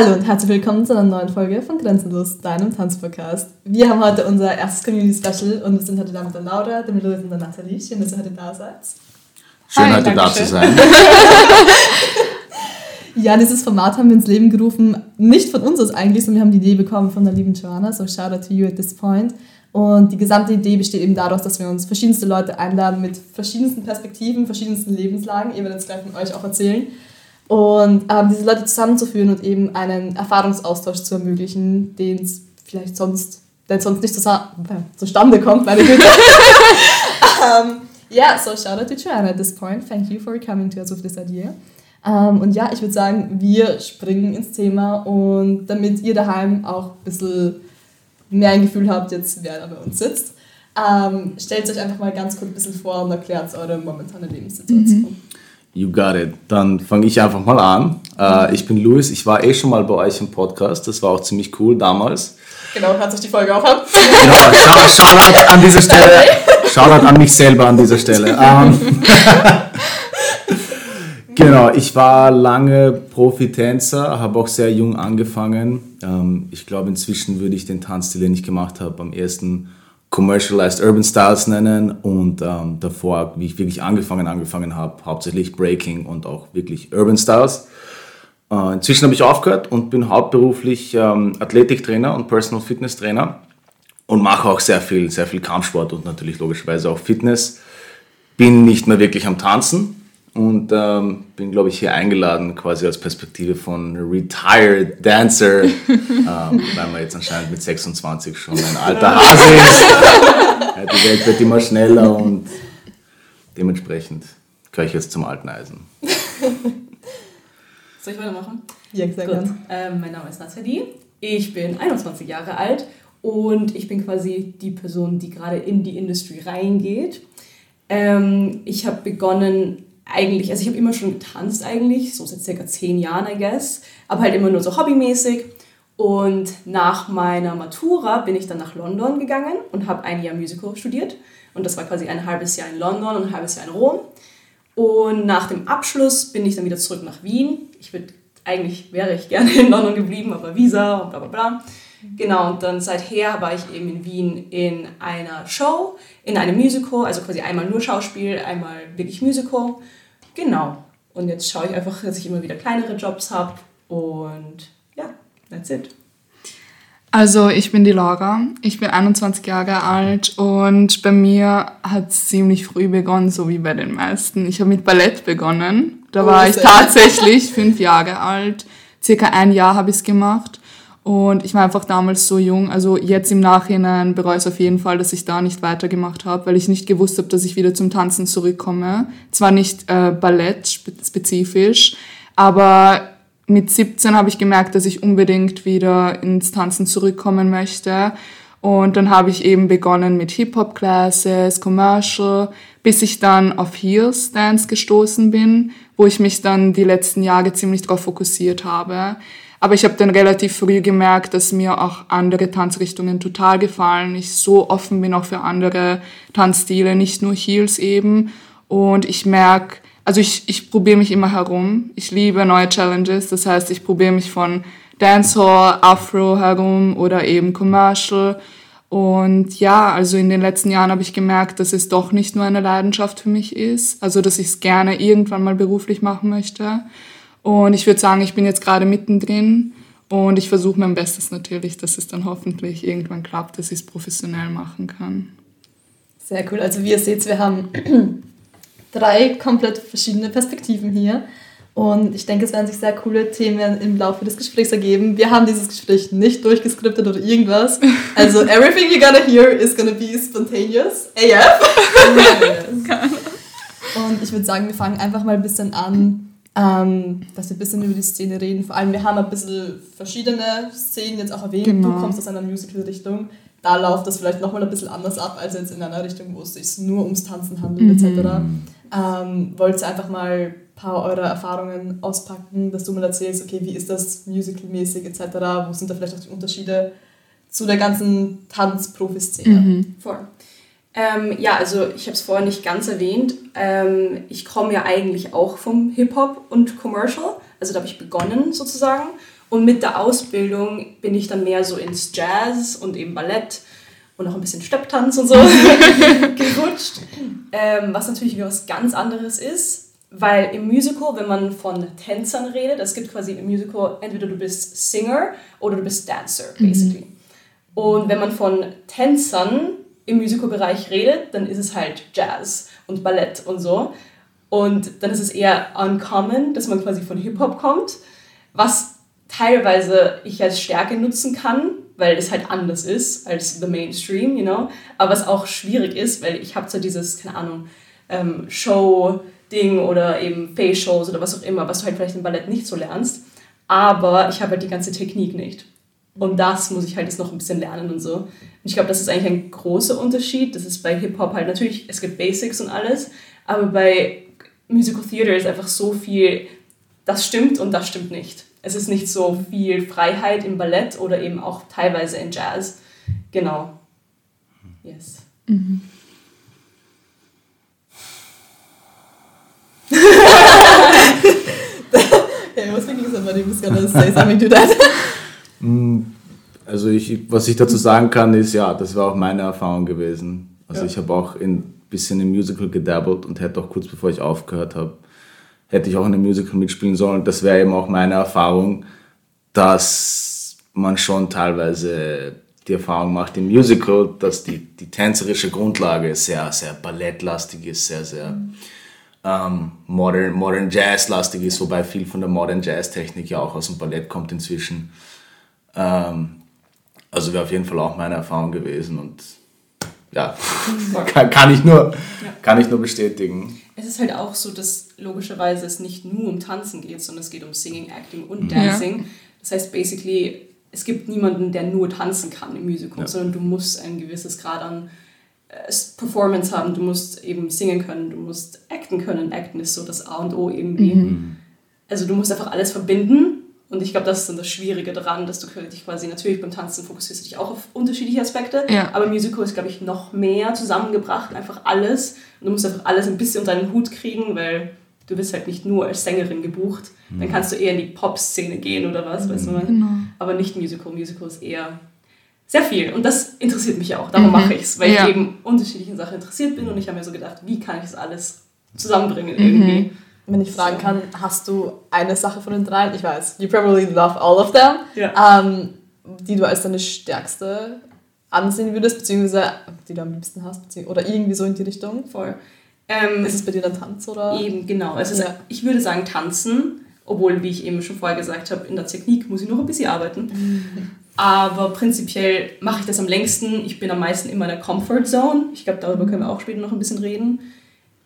Hallo und herzlich willkommen zu einer neuen Folge von Grenzenlos, deinem Tanzpodcast. Wir haben heute unser erstes Community Special und wir sind heute da mit der Laura, dem Louis und der Nathalie. Schön, dass ihr heute da seid. Schön, Hi, heute da zu sein. ja, dieses Format haben wir ins Leben gerufen, nicht von uns aus eigentlich, sondern wir haben die Idee bekommen von der lieben Joanna, so shout out to you at this point. Und die gesamte Idee besteht eben daraus, dass wir uns verschiedenste Leute einladen mit verschiedensten Perspektiven, verschiedensten Lebenslagen. Ihr werdet es gleich von euch auch erzählen. Und ähm, diese Leute zusammenzuführen und eben einen Erfahrungsaustausch zu ermöglichen, den es vielleicht sonst, der sonst nicht zusammen, äh, zustande kommt, meine Güte. um, yeah, so shout out to Joanna at this point. Thank you for coming to us with this idea. Um, und ja, ich würde sagen, wir springen ins Thema und damit ihr daheim auch ein bisschen mehr ein Gefühl habt, jetzt wer da bei uns sitzt, ähm, stellt euch einfach mal ganz kurz ein bisschen vor und erklärt eure momentane Lebenssituation. Mhm. You got it. Dann fange ich einfach mal an. Äh, ich bin Luis, ich war eh schon mal bei euch im Podcast, das war auch ziemlich cool damals. Genau, hört sich die Folge auch an. Genau, Shoutout an dieser Stelle. Shoutout an mich selber an dieser Stelle. Ähm, genau, ich war lange Profi-Tänzer, habe auch sehr jung angefangen. Ähm, ich glaube, inzwischen würde ich den Tanzstil, den ich gemacht habe, am ersten Commercialized Urban Styles nennen und ähm, davor, wie ich wirklich angefangen angefangen habe, hauptsächlich Breaking und auch wirklich Urban Styles. Äh, inzwischen habe ich aufgehört und bin hauptberuflich ähm, Athletiktrainer und Personal Fitness Trainer und mache auch sehr viel, sehr viel Kampfsport und natürlich logischerweise auch Fitness. Bin nicht mehr wirklich am Tanzen, und ähm, bin, glaube ich, hier eingeladen, quasi als Perspektive von Retired Dancer, ähm, weil man jetzt anscheinend mit 26 schon ein alter Hase ist. ja, die Welt wird immer schneller und dementsprechend gehöre ich jetzt zum alten Eisen. Soll ich weitermachen? Ja, sehr Gut. Ähm, mein Name ist Nathalie, ich bin 21 Jahre alt und ich bin quasi die Person, die gerade in die Industrie reingeht. Ähm, ich habe begonnen eigentlich, also ich habe immer schon getanzt eigentlich, so seit circa zehn Jahren, I guess, aber halt immer nur so hobbymäßig. Und nach meiner Matura bin ich dann nach London gegangen und habe ein Jahr Musical studiert. Und das war quasi ein halbes Jahr in London und ein halbes Jahr in Rom. Und nach dem Abschluss bin ich dann wieder zurück nach Wien. Ich würde, eigentlich wäre ich gerne in London geblieben, aber Visa und bla bla bla. Genau, und dann seither war ich eben in Wien in einer Show, in einem Musical, also quasi einmal nur Schauspiel, einmal wirklich Musical. Genau. Und jetzt schaue ich einfach, dass ich immer wieder kleinere Jobs habe und ja, that's it. Also ich bin die Laura, ich bin 21 Jahre alt und bei mir hat es ziemlich früh begonnen, so wie bei den meisten. Ich habe mit Ballett begonnen, da oh, war ich tatsächlich fünf Jahre alt, circa ein Jahr habe ich es gemacht und ich war einfach damals so jung. Also jetzt im Nachhinein bereue ich es auf jeden Fall, dass ich da nicht weitergemacht habe, weil ich nicht gewusst habe, dass ich wieder zum Tanzen zurückkomme. Zwar nicht äh, Ballett spezifisch, aber mit 17 habe ich gemerkt, dass ich unbedingt wieder ins Tanzen zurückkommen möchte. Und dann habe ich eben begonnen mit Hip-Hop-Classes, Commercial, bis ich dann auf Heels Dance gestoßen bin, wo ich mich dann die letzten Jahre ziemlich darauf fokussiert habe. Aber ich habe dann relativ früh gemerkt, dass mir auch andere Tanzrichtungen total gefallen. Ich so offen bin auch für andere Tanzstile, nicht nur Heels eben. Und ich merke, also ich, ich probiere mich immer herum. Ich liebe neue Challenges. Das heißt, ich probiere mich von Dancehall, Afro herum oder eben Commercial. Und ja, also in den letzten Jahren habe ich gemerkt, dass es doch nicht nur eine Leidenschaft für mich ist. Also, dass ich es gerne irgendwann mal beruflich machen möchte. Und ich würde sagen, ich bin jetzt gerade mittendrin und ich versuche mein Bestes natürlich, dass es dann hoffentlich irgendwann klappt, dass ich es professionell machen kann. Sehr cool. Also wie ihr seht, wir haben drei komplett verschiedene Perspektiven hier. Und ich denke, es werden sich sehr coole Themen im Laufe des Gesprächs ergeben. Wir haben dieses Gespräch nicht durchgeskriptet oder irgendwas. Also, everything you're gonna hear is gonna be spontaneous. AF. Und ich würde sagen, wir fangen einfach mal ein bisschen an, ähm, dass wir ein bisschen über die Szene reden. Vor allem, wir haben ein bisschen verschiedene Szenen jetzt auch erwähnt. Genau. Du kommst aus einer Musical-Richtung. Da läuft das vielleicht nochmal ein bisschen anders ab, als jetzt in einer Richtung, wo es sich nur ums Tanzen handelt, mhm. etc. Ähm, wollt ihr einfach mal ein paar eurer Erfahrungen auspacken, dass du mal erzählst, okay, wie ist das musical-mäßig, etc. Wo sind da vielleicht auch die Unterschiede zu der ganzen Tanzprofi-Szene? Mhm. Voll. Ähm, ja, also ich habe es vorher nicht ganz erwähnt. Ähm, ich komme ja eigentlich auch vom Hip-Hop und Commercial. Also da habe ich begonnen sozusagen. Und mit der Ausbildung bin ich dann mehr so ins Jazz und eben Ballett und auch ein bisschen Stepptanz und so gerutscht. Ähm, was natürlich wieder was ganz anderes ist, weil im Musical, wenn man von Tänzern redet, es gibt quasi im Musical entweder du bist Singer oder du bist Dancer, basically. Mhm. Und wenn man von Tänzern im Musical-Bereich redet, dann ist es halt Jazz und Ballett und so. Und dann ist es eher uncommon, dass man quasi von Hip-Hop kommt, was teilweise ich als Stärke nutzen kann, weil es halt anders ist als the Mainstream, you know. Aber was auch schwierig ist, weil ich habe so dieses, keine Ahnung, ähm, Show-Ding oder eben Face-Shows oder was auch immer, was du halt vielleicht im Ballett nicht so lernst. Aber ich habe halt die ganze Technik nicht. Und das muss ich halt jetzt noch ein bisschen lernen und so. Und ich glaube, das ist eigentlich ein großer Unterschied. Das ist bei Hip-Hop halt natürlich, es gibt Basics und alles, aber bei Musical Theater ist einfach so viel, das stimmt und das stimmt nicht. Es ist nicht so viel Freiheit im Ballett oder eben auch teilweise in Jazz. Genau. Yes. Mhm. I was thinking somebody was gonna say something to that. Mm, also ich, was ich dazu sagen kann, ist ja, das war auch meine Erfahrung gewesen. Also ja. ich habe auch ein bisschen im Musical gedabbelt und hätte auch kurz bevor ich aufgehört habe, hätte ich auch in einem Musical mitspielen sollen. Das wäre eben auch meine Erfahrung, dass man schon teilweise die Erfahrung macht im Musical, dass die, die tänzerische Grundlage sehr, sehr ballettlastig ist, sehr, sehr mhm. ähm, modern, modern Jazz-lastig ist, wobei viel von der Modern Jazz-Technik ja auch aus dem Ballett kommt inzwischen. Ähm, also wäre auf jeden Fall auch meine Erfahrung gewesen und ja, kann, kann, ich nur, ja. kann ich nur bestätigen. Es ist halt auch so, dass logischerweise es nicht nur um Tanzen geht, sondern es geht um Singing, Acting und Dancing. Ja. Das heißt, basically, es gibt niemanden, der nur tanzen kann im Musical, ja. sondern du musst ein gewisses Grad an äh, Performance haben, du musst eben singen können, du musst acten können. Acten ist so das A und O irgendwie. Mhm. Also du musst einfach alles verbinden und ich glaube, das ist dann das Schwierige daran, dass du dich quasi natürlich beim Tanzen fokussierst du dich auch auf unterschiedliche Aspekte. Ja. Aber Musical ist, glaube ich, noch mehr zusammengebracht, einfach alles. Und du musst einfach alles ein bisschen unter deinen Hut kriegen, weil du bist halt nicht nur als Sängerin gebucht. Mhm. Dann kannst du eher in die Pop-Szene gehen oder was, mhm. weißt du mal. Genau. Aber nicht Musical. Musical ist eher sehr viel. Und das interessiert mich auch. Darum mhm. mache ich es, weil ja. ich eben unterschiedlichen Sachen interessiert bin. Und ich habe mir so gedacht, wie kann ich das alles zusammenbringen irgendwie. Wenn ich fragen kann, hast du eine Sache von den dreien? Ich weiß, you probably love all of them, ja. ähm, die du als deine stärkste ansehen würdest, beziehungsweise die du am liebsten hast, oder irgendwie so in die Richtung? Voll. Ähm, ist es bei dir dann Tanz oder? Eben, genau. Ist, ja. Ich würde sagen Tanzen, obwohl, wie ich eben schon vorher gesagt habe, in der Technik muss ich noch ein bisschen arbeiten. Aber prinzipiell mache ich das am längsten. Ich bin am meisten in meiner Comfort Zone. Ich glaube, darüber können wir auch später noch ein bisschen reden.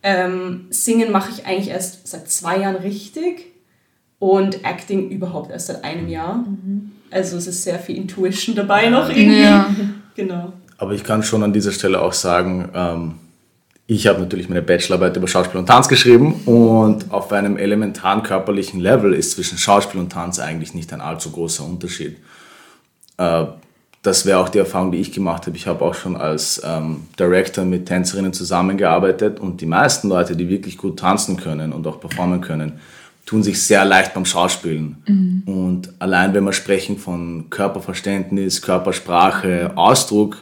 Ähm, Singen mache ich eigentlich erst seit zwei Jahren richtig und Acting überhaupt erst seit einem Jahr. Mhm. Also es ist sehr viel Intuition dabei noch irgendwie. Ja. Genau. Aber ich kann schon an dieser Stelle auch sagen, ähm, ich habe natürlich meine Bachelorarbeit über Schauspiel und Tanz geschrieben und auf einem elementaren körperlichen Level ist zwischen Schauspiel und Tanz eigentlich nicht ein allzu großer Unterschied. Äh, das wäre auch die Erfahrung, die ich gemacht habe. Ich habe auch schon als ähm, Director mit Tänzerinnen zusammengearbeitet und die meisten Leute, die wirklich gut tanzen können und auch performen können, tun sich sehr leicht beim Schauspielen. Mhm. Und allein wenn wir sprechen von Körperverständnis, Körpersprache, Ausdruck,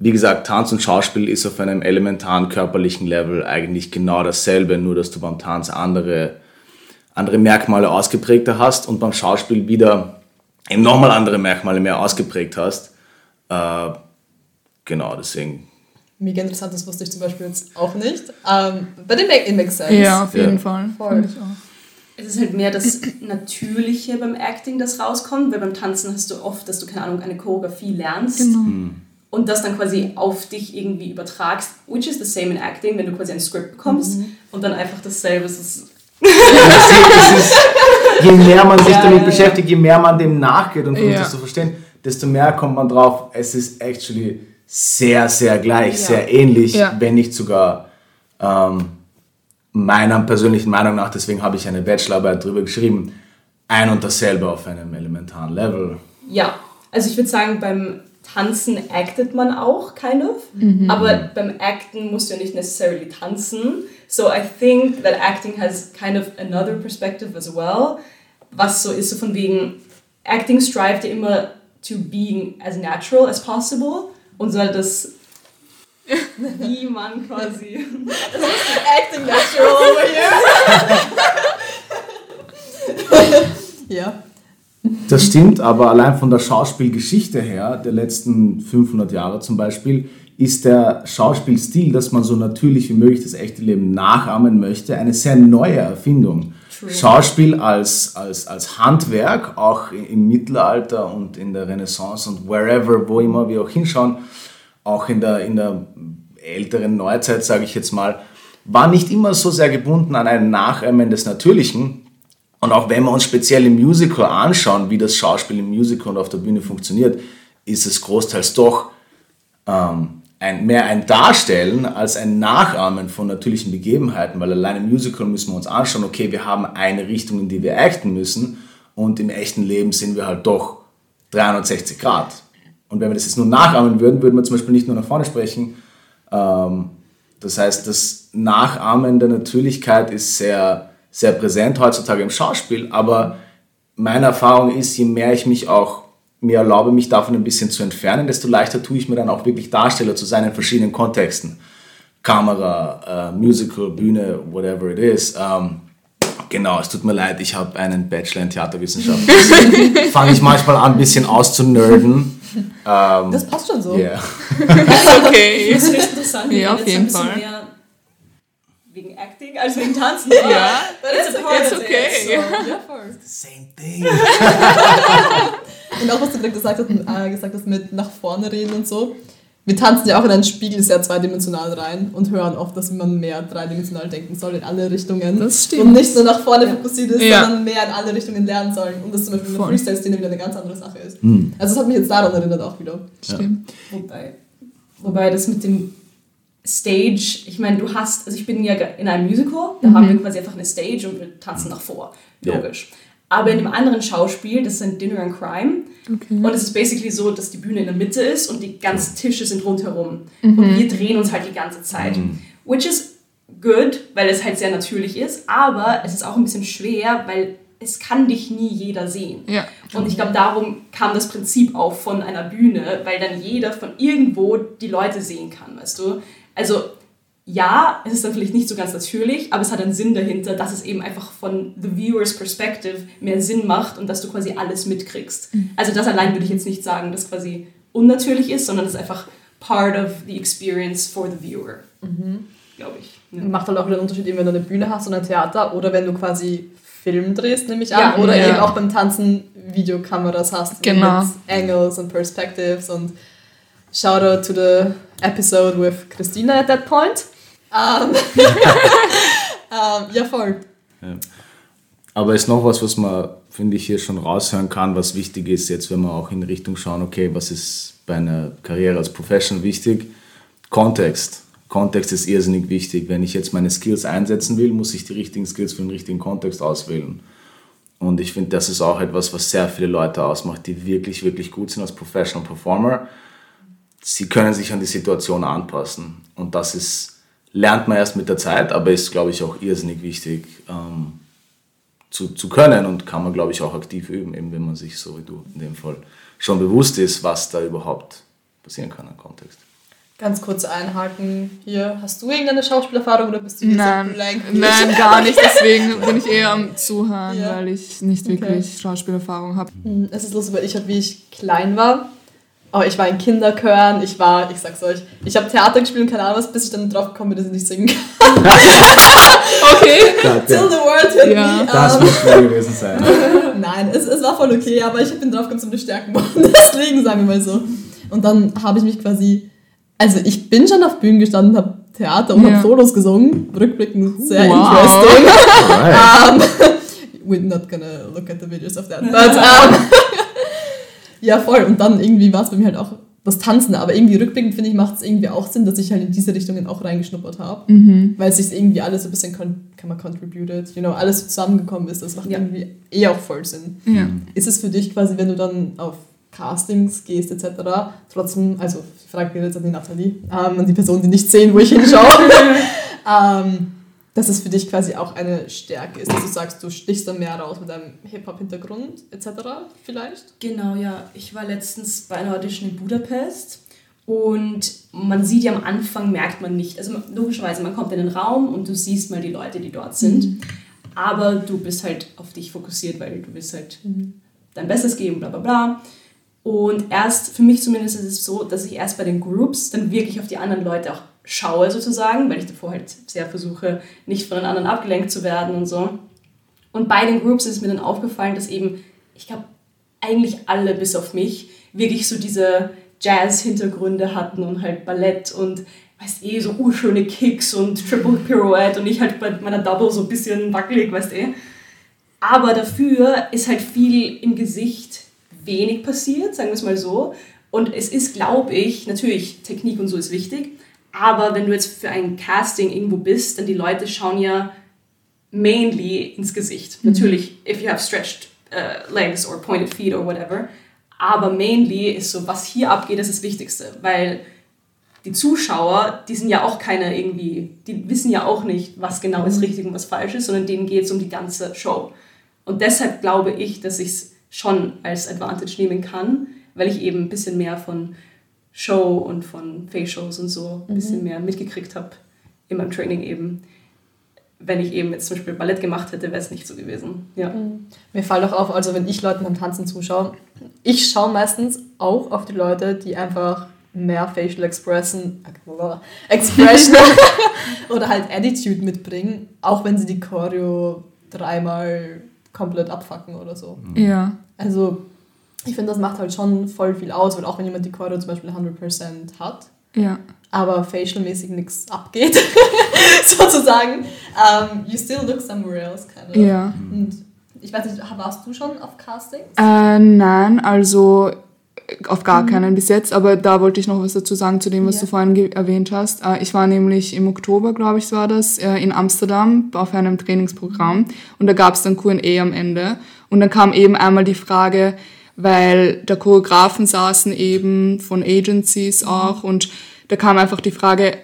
wie gesagt, Tanz und Schauspiel ist auf einem elementaren körperlichen Level eigentlich genau dasselbe, nur dass du beim Tanz andere, andere Merkmale ausgeprägter hast und beim Schauspiel wieder eben nochmal andere Merkmale mehr ausgeprägt hast. Äh, genau, deswegen. Mega interessant, das wusste ich zum Beispiel jetzt auch nicht. Um, but it, make, it makes sense. Ja, auf jeden ja. Fall. Voll. Es ist halt mehr das Natürliche beim Acting, das rauskommt, weil beim Tanzen hast du oft, dass du, keine Ahnung, eine Choreografie lernst. Genau. Mhm. Und das dann quasi auf dich irgendwie übertragst, which is the same in Acting, wenn du quasi ein Script bekommst mhm. und dann einfach dasselbe. Es ist je mehr man sich ja, damit ja, beschäftigt, je mehr man dem nachgeht und versucht es zu verstehen, desto mehr kommt man drauf, es ist actually sehr, sehr gleich, sehr ähnlich, wenn nicht sogar ähm, meiner persönlichen Meinung nach, deswegen habe ich eine Bachelorarbeit darüber geschrieben, ein und dasselbe auf einem elementaren Level. Ja, also ich würde sagen, beim Tanzen actet man auch, kind of. Mhm. Aber beim Acten musst du ja nicht necessarily tanzen. So I think that acting has kind of another perspective as well. was so ist, so von wegen, Acting strived ja immer to being as natural as possible und soll das wie man quasi. Acting natural over here. ja. Das stimmt, aber allein von der Schauspielgeschichte her, der letzten 500 Jahre zum Beispiel, ist der Schauspielstil, dass man so natürlich wie möglich das echte Leben nachahmen möchte, eine sehr neue Erfindung. True. Schauspiel als, als, als Handwerk, auch im Mittelalter und in der Renaissance und wherever, wo immer wir auch hinschauen, auch in der, in der älteren Neuzeit, sage ich jetzt mal, war nicht immer so sehr gebunden an ein Nachahmen des Natürlichen. Und auch wenn wir uns speziell im Musical anschauen, wie das Schauspiel im Musical und auf der Bühne funktioniert, ist es großteils doch ähm, ein, mehr ein Darstellen als ein Nachahmen von natürlichen Begebenheiten, weil allein im Musical müssen wir uns anschauen, okay, wir haben eine Richtung, in die wir acten müssen und im echten Leben sind wir halt doch 360 Grad. Und wenn wir das jetzt nur nachahmen würden, würden wir zum Beispiel nicht nur nach vorne sprechen. Ähm, das heißt, das Nachahmen der Natürlichkeit ist sehr, sehr präsent heutzutage im Schauspiel, aber meine Erfahrung ist, je mehr ich mich auch mir erlaube, mich davon ein bisschen zu entfernen, desto leichter tue ich mir dann auch wirklich Darsteller zu sein in verschiedenen Kontexten. Kamera, äh, Musical, Bühne, whatever it is. Ähm, genau, es tut mir leid, ich habe einen Bachelor in Theaterwissenschaft. fange ich manchmal an, ein bisschen auszunerden. Ähm, das passt schon so. Yeah. das ist okay. Das ist interessant. Ja, auf jeden Fall. wegen Acting als wegen Tanzen. Ja, that's, it's okay. So, yeah, Same thing. Und auch was du gerade gesagt hast, äh, gesagt hast mit nach vorne reden und so. Wir tanzen ja auch in einen Spiegel sehr zweidimensional rein und hören oft, dass man mehr dreidimensional denken soll in alle Richtungen. Das stimmt. Und nicht nur nach vorne fokussiert ist, ja. sondern mehr in alle Richtungen lernen sollen. Und das zum Beispiel in der Freestyle-Szene wieder eine ganz andere Sache ist. Mhm. Also das hat mich jetzt daran erinnert auch wieder. Stimmt. Ja. Wobei, wobei das mit dem Stage, ich meine, du hast, also ich bin ja in einem Musical, da mhm. haben wir quasi einfach eine Stage und wir tanzen davor. Logisch. Ja. Aber in einem anderen Schauspiel, das ist ein Dinner and Crime. Okay. Und es ist basically so, dass die Bühne in der Mitte ist und die ganzen Tische sind rundherum. Mhm. Und wir drehen uns halt die ganze Zeit. Mhm. Which is good, weil es halt sehr natürlich ist. Aber es ist auch ein bisschen schwer, weil es kann dich nie jeder sehen. Ja. Und ich glaube, darum kam das Prinzip auch von einer Bühne, weil dann jeder von irgendwo die Leute sehen kann, weißt du? Also ja, es ist dann vielleicht nicht so ganz natürlich, aber es hat einen Sinn dahinter, dass es eben einfach von the viewer's perspective mehr Sinn macht und dass du quasi alles mitkriegst. Mhm. Also das allein würde ich jetzt nicht sagen, dass quasi unnatürlich ist, sondern es ist einfach part of the experience for the viewer. Mhm. Glaube ich. Ja. Macht halt auch den Unterschied, wenn du eine Bühne hast und ein Theater oder wenn du quasi Film drehst, nehme ich an. Ja, oder ja. eben auch beim Tanzen Videokameras hast. Genau. Mit Angles und Perspectives und shout out to the episode with Christina at that point. Um, um, ja, voll. Ja. Aber ist noch was, was man, finde ich, hier schon raushören kann, was wichtig ist, jetzt wenn wir auch in Richtung schauen, okay, was ist bei einer Karriere als Professional wichtig? Kontext. Kontext ist irrsinnig wichtig. Wenn ich jetzt meine Skills einsetzen will, muss ich die richtigen Skills für den richtigen Kontext auswählen. Und ich finde, das ist auch etwas, was sehr viele Leute ausmacht, die wirklich, wirklich gut sind als Professional Performer. Sie können sich an die Situation anpassen. Und das ist lernt man erst mit der Zeit, aber ist, glaube ich, auch irrsinnig wichtig ähm, zu, zu können und kann man, glaube ich, auch aktiv üben, eben wenn man sich so wie du in dem Fall schon bewusst ist, was da überhaupt passieren kann im Kontext. Ganz kurz einhaken hier. Hast du irgendeine Schauspielerfahrung oder bist du jetzt Nein, nein gar nicht. Deswegen bin ich eher am Zuhören, ja. weil ich nicht wirklich okay. Schauspielerfahrung habe. Hm, es ist lustig, weil ich habe, wie ich klein war, Oh, ich war in Kinderchören, ich war, ich sag's euch, ich habe Theater gespielt und keine Ahnung was, bis ich dann drauf gekommen bin, dass ich nicht singen kann. okay. Till the world hit ja. me. Das um, muss schwer gewesen sein. Nein, es, es war voll okay, aber ich bin drauf gekommen, um die Stärken machen. Deswegen sagen wir mal so. Und dann habe ich mich quasi, also ich bin schon auf Bühnen gestanden, habe Theater und ja. habe Solos gesungen. Rückblickend sehr wow. interesting. um, we're not gonna look at the videos of that, but um, ja, voll. Und dann irgendwie war es bei mir halt auch das Tanzen. Aber irgendwie rückblickend, finde ich, macht es irgendwie auch Sinn, dass ich halt in diese Richtungen auch reingeschnuppert habe. Mhm. Weil es sich irgendwie alles so ein bisschen, kann man contributed, you know, alles zusammengekommen ist. Das macht ja. irgendwie eh auch voll Sinn. Ja. Ist es für dich quasi, wenn du dann auf Castings gehst etc., trotzdem, also ich frage jetzt an die Nathalie, ähm, an die Personen, die nicht sehen, wo ich hinschaue, ähm, dass es für dich quasi auch eine Stärke ist, dass du sagst, du stichst dann mehr raus mit deinem Hip-Hop-Hintergrund etc. vielleicht? Genau, ja. Ich war letztens bei einer Audition in Budapest und man sieht ja am Anfang, merkt man nicht, also logischerweise, man kommt in den Raum und du siehst mal die Leute, die dort sind, mhm. aber du bist halt auf dich fokussiert, weil du willst halt mhm. dein Bestes geben, bla bla bla. Und erst, für mich zumindest ist es so, dass ich erst bei den Groups dann wirklich auf die anderen Leute auch schaue sozusagen, weil ich davor halt sehr versuche, nicht von den anderen abgelenkt zu werden und so. Und bei den Groups ist mir dann aufgefallen, dass eben, ich glaube, eigentlich alle bis auf mich wirklich so diese Jazz-Hintergründe hatten und halt Ballett und weißt eh, so urschöne Kicks und Triple Pirouette und ich halt bei meiner Double so ein bisschen wackelig, weißt eh. Aber dafür ist halt viel im Gesicht wenig passiert, sagen wir es mal so. Und es ist, glaube ich, natürlich, Technik und so ist wichtig, aber wenn du jetzt für ein Casting irgendwo bist, dann die Leute schauen ja mainly ins Gesicht. Mhm. Natürlich, if you have stretched uh, legs or pointed feet or whatever. Aber mainly ist so, was hier abgeht, ist das Wichtigste, weil die Zuschauer, die sind ja auch keine irgendwie, die wissen ja auch nicht, was genau ist richtig und was falsch ist, sondern denen geht es um die ganze Show. Und deshalb glaube ich, dass ich es schon als Advantage nehmen kann, weil ich eben ein bisschen mehr von Show und von Face-Shows und so ein bisschen mhm. mehr mitgekriegt habe in meinem Training eben wenn ich eben jetzt zum Beispiel Ballett gemacht hätte, wäre es nicht so gewesen. Ja. Mhm. Mir fällt auch auf, also wenn ich Leuten beim Tanzen zuschaue, ich schaue meistens auch auf die Leute, die einfach mehr Facial Expression, Expression oder halt Attitude mitbringen, auch wenn sie die Choreo dreimal komplett abfacken oder so. Mhm. Ja. Also ich finde, das macht halt schon voll viel aus, weil auch wenn jemand die Choreo zum Beispiel 100% hat, ja aber facialmäßig nichts abgeht, sozusagen. Um, you still look somewhere else, kind of. Ja. Und ich weiß nicht, warst du schon auf Castings? Äh, nein, also auf gar mhm. keinen bis jetzt, aber da wollte ich noch was dazu sagen zu dem, was ja. du vorhin erwähnt hast. Äh, ich war nämlich im Oktober, glaube ich, war das, äh, in Amsterdam auf einem Trainingsprogramm und da gab es dann Q&A am Ende und dann kam eben einmal die Frage, weil da Choreografen saßen eben von Agencies mhm. auch und da kam einfach die Frage,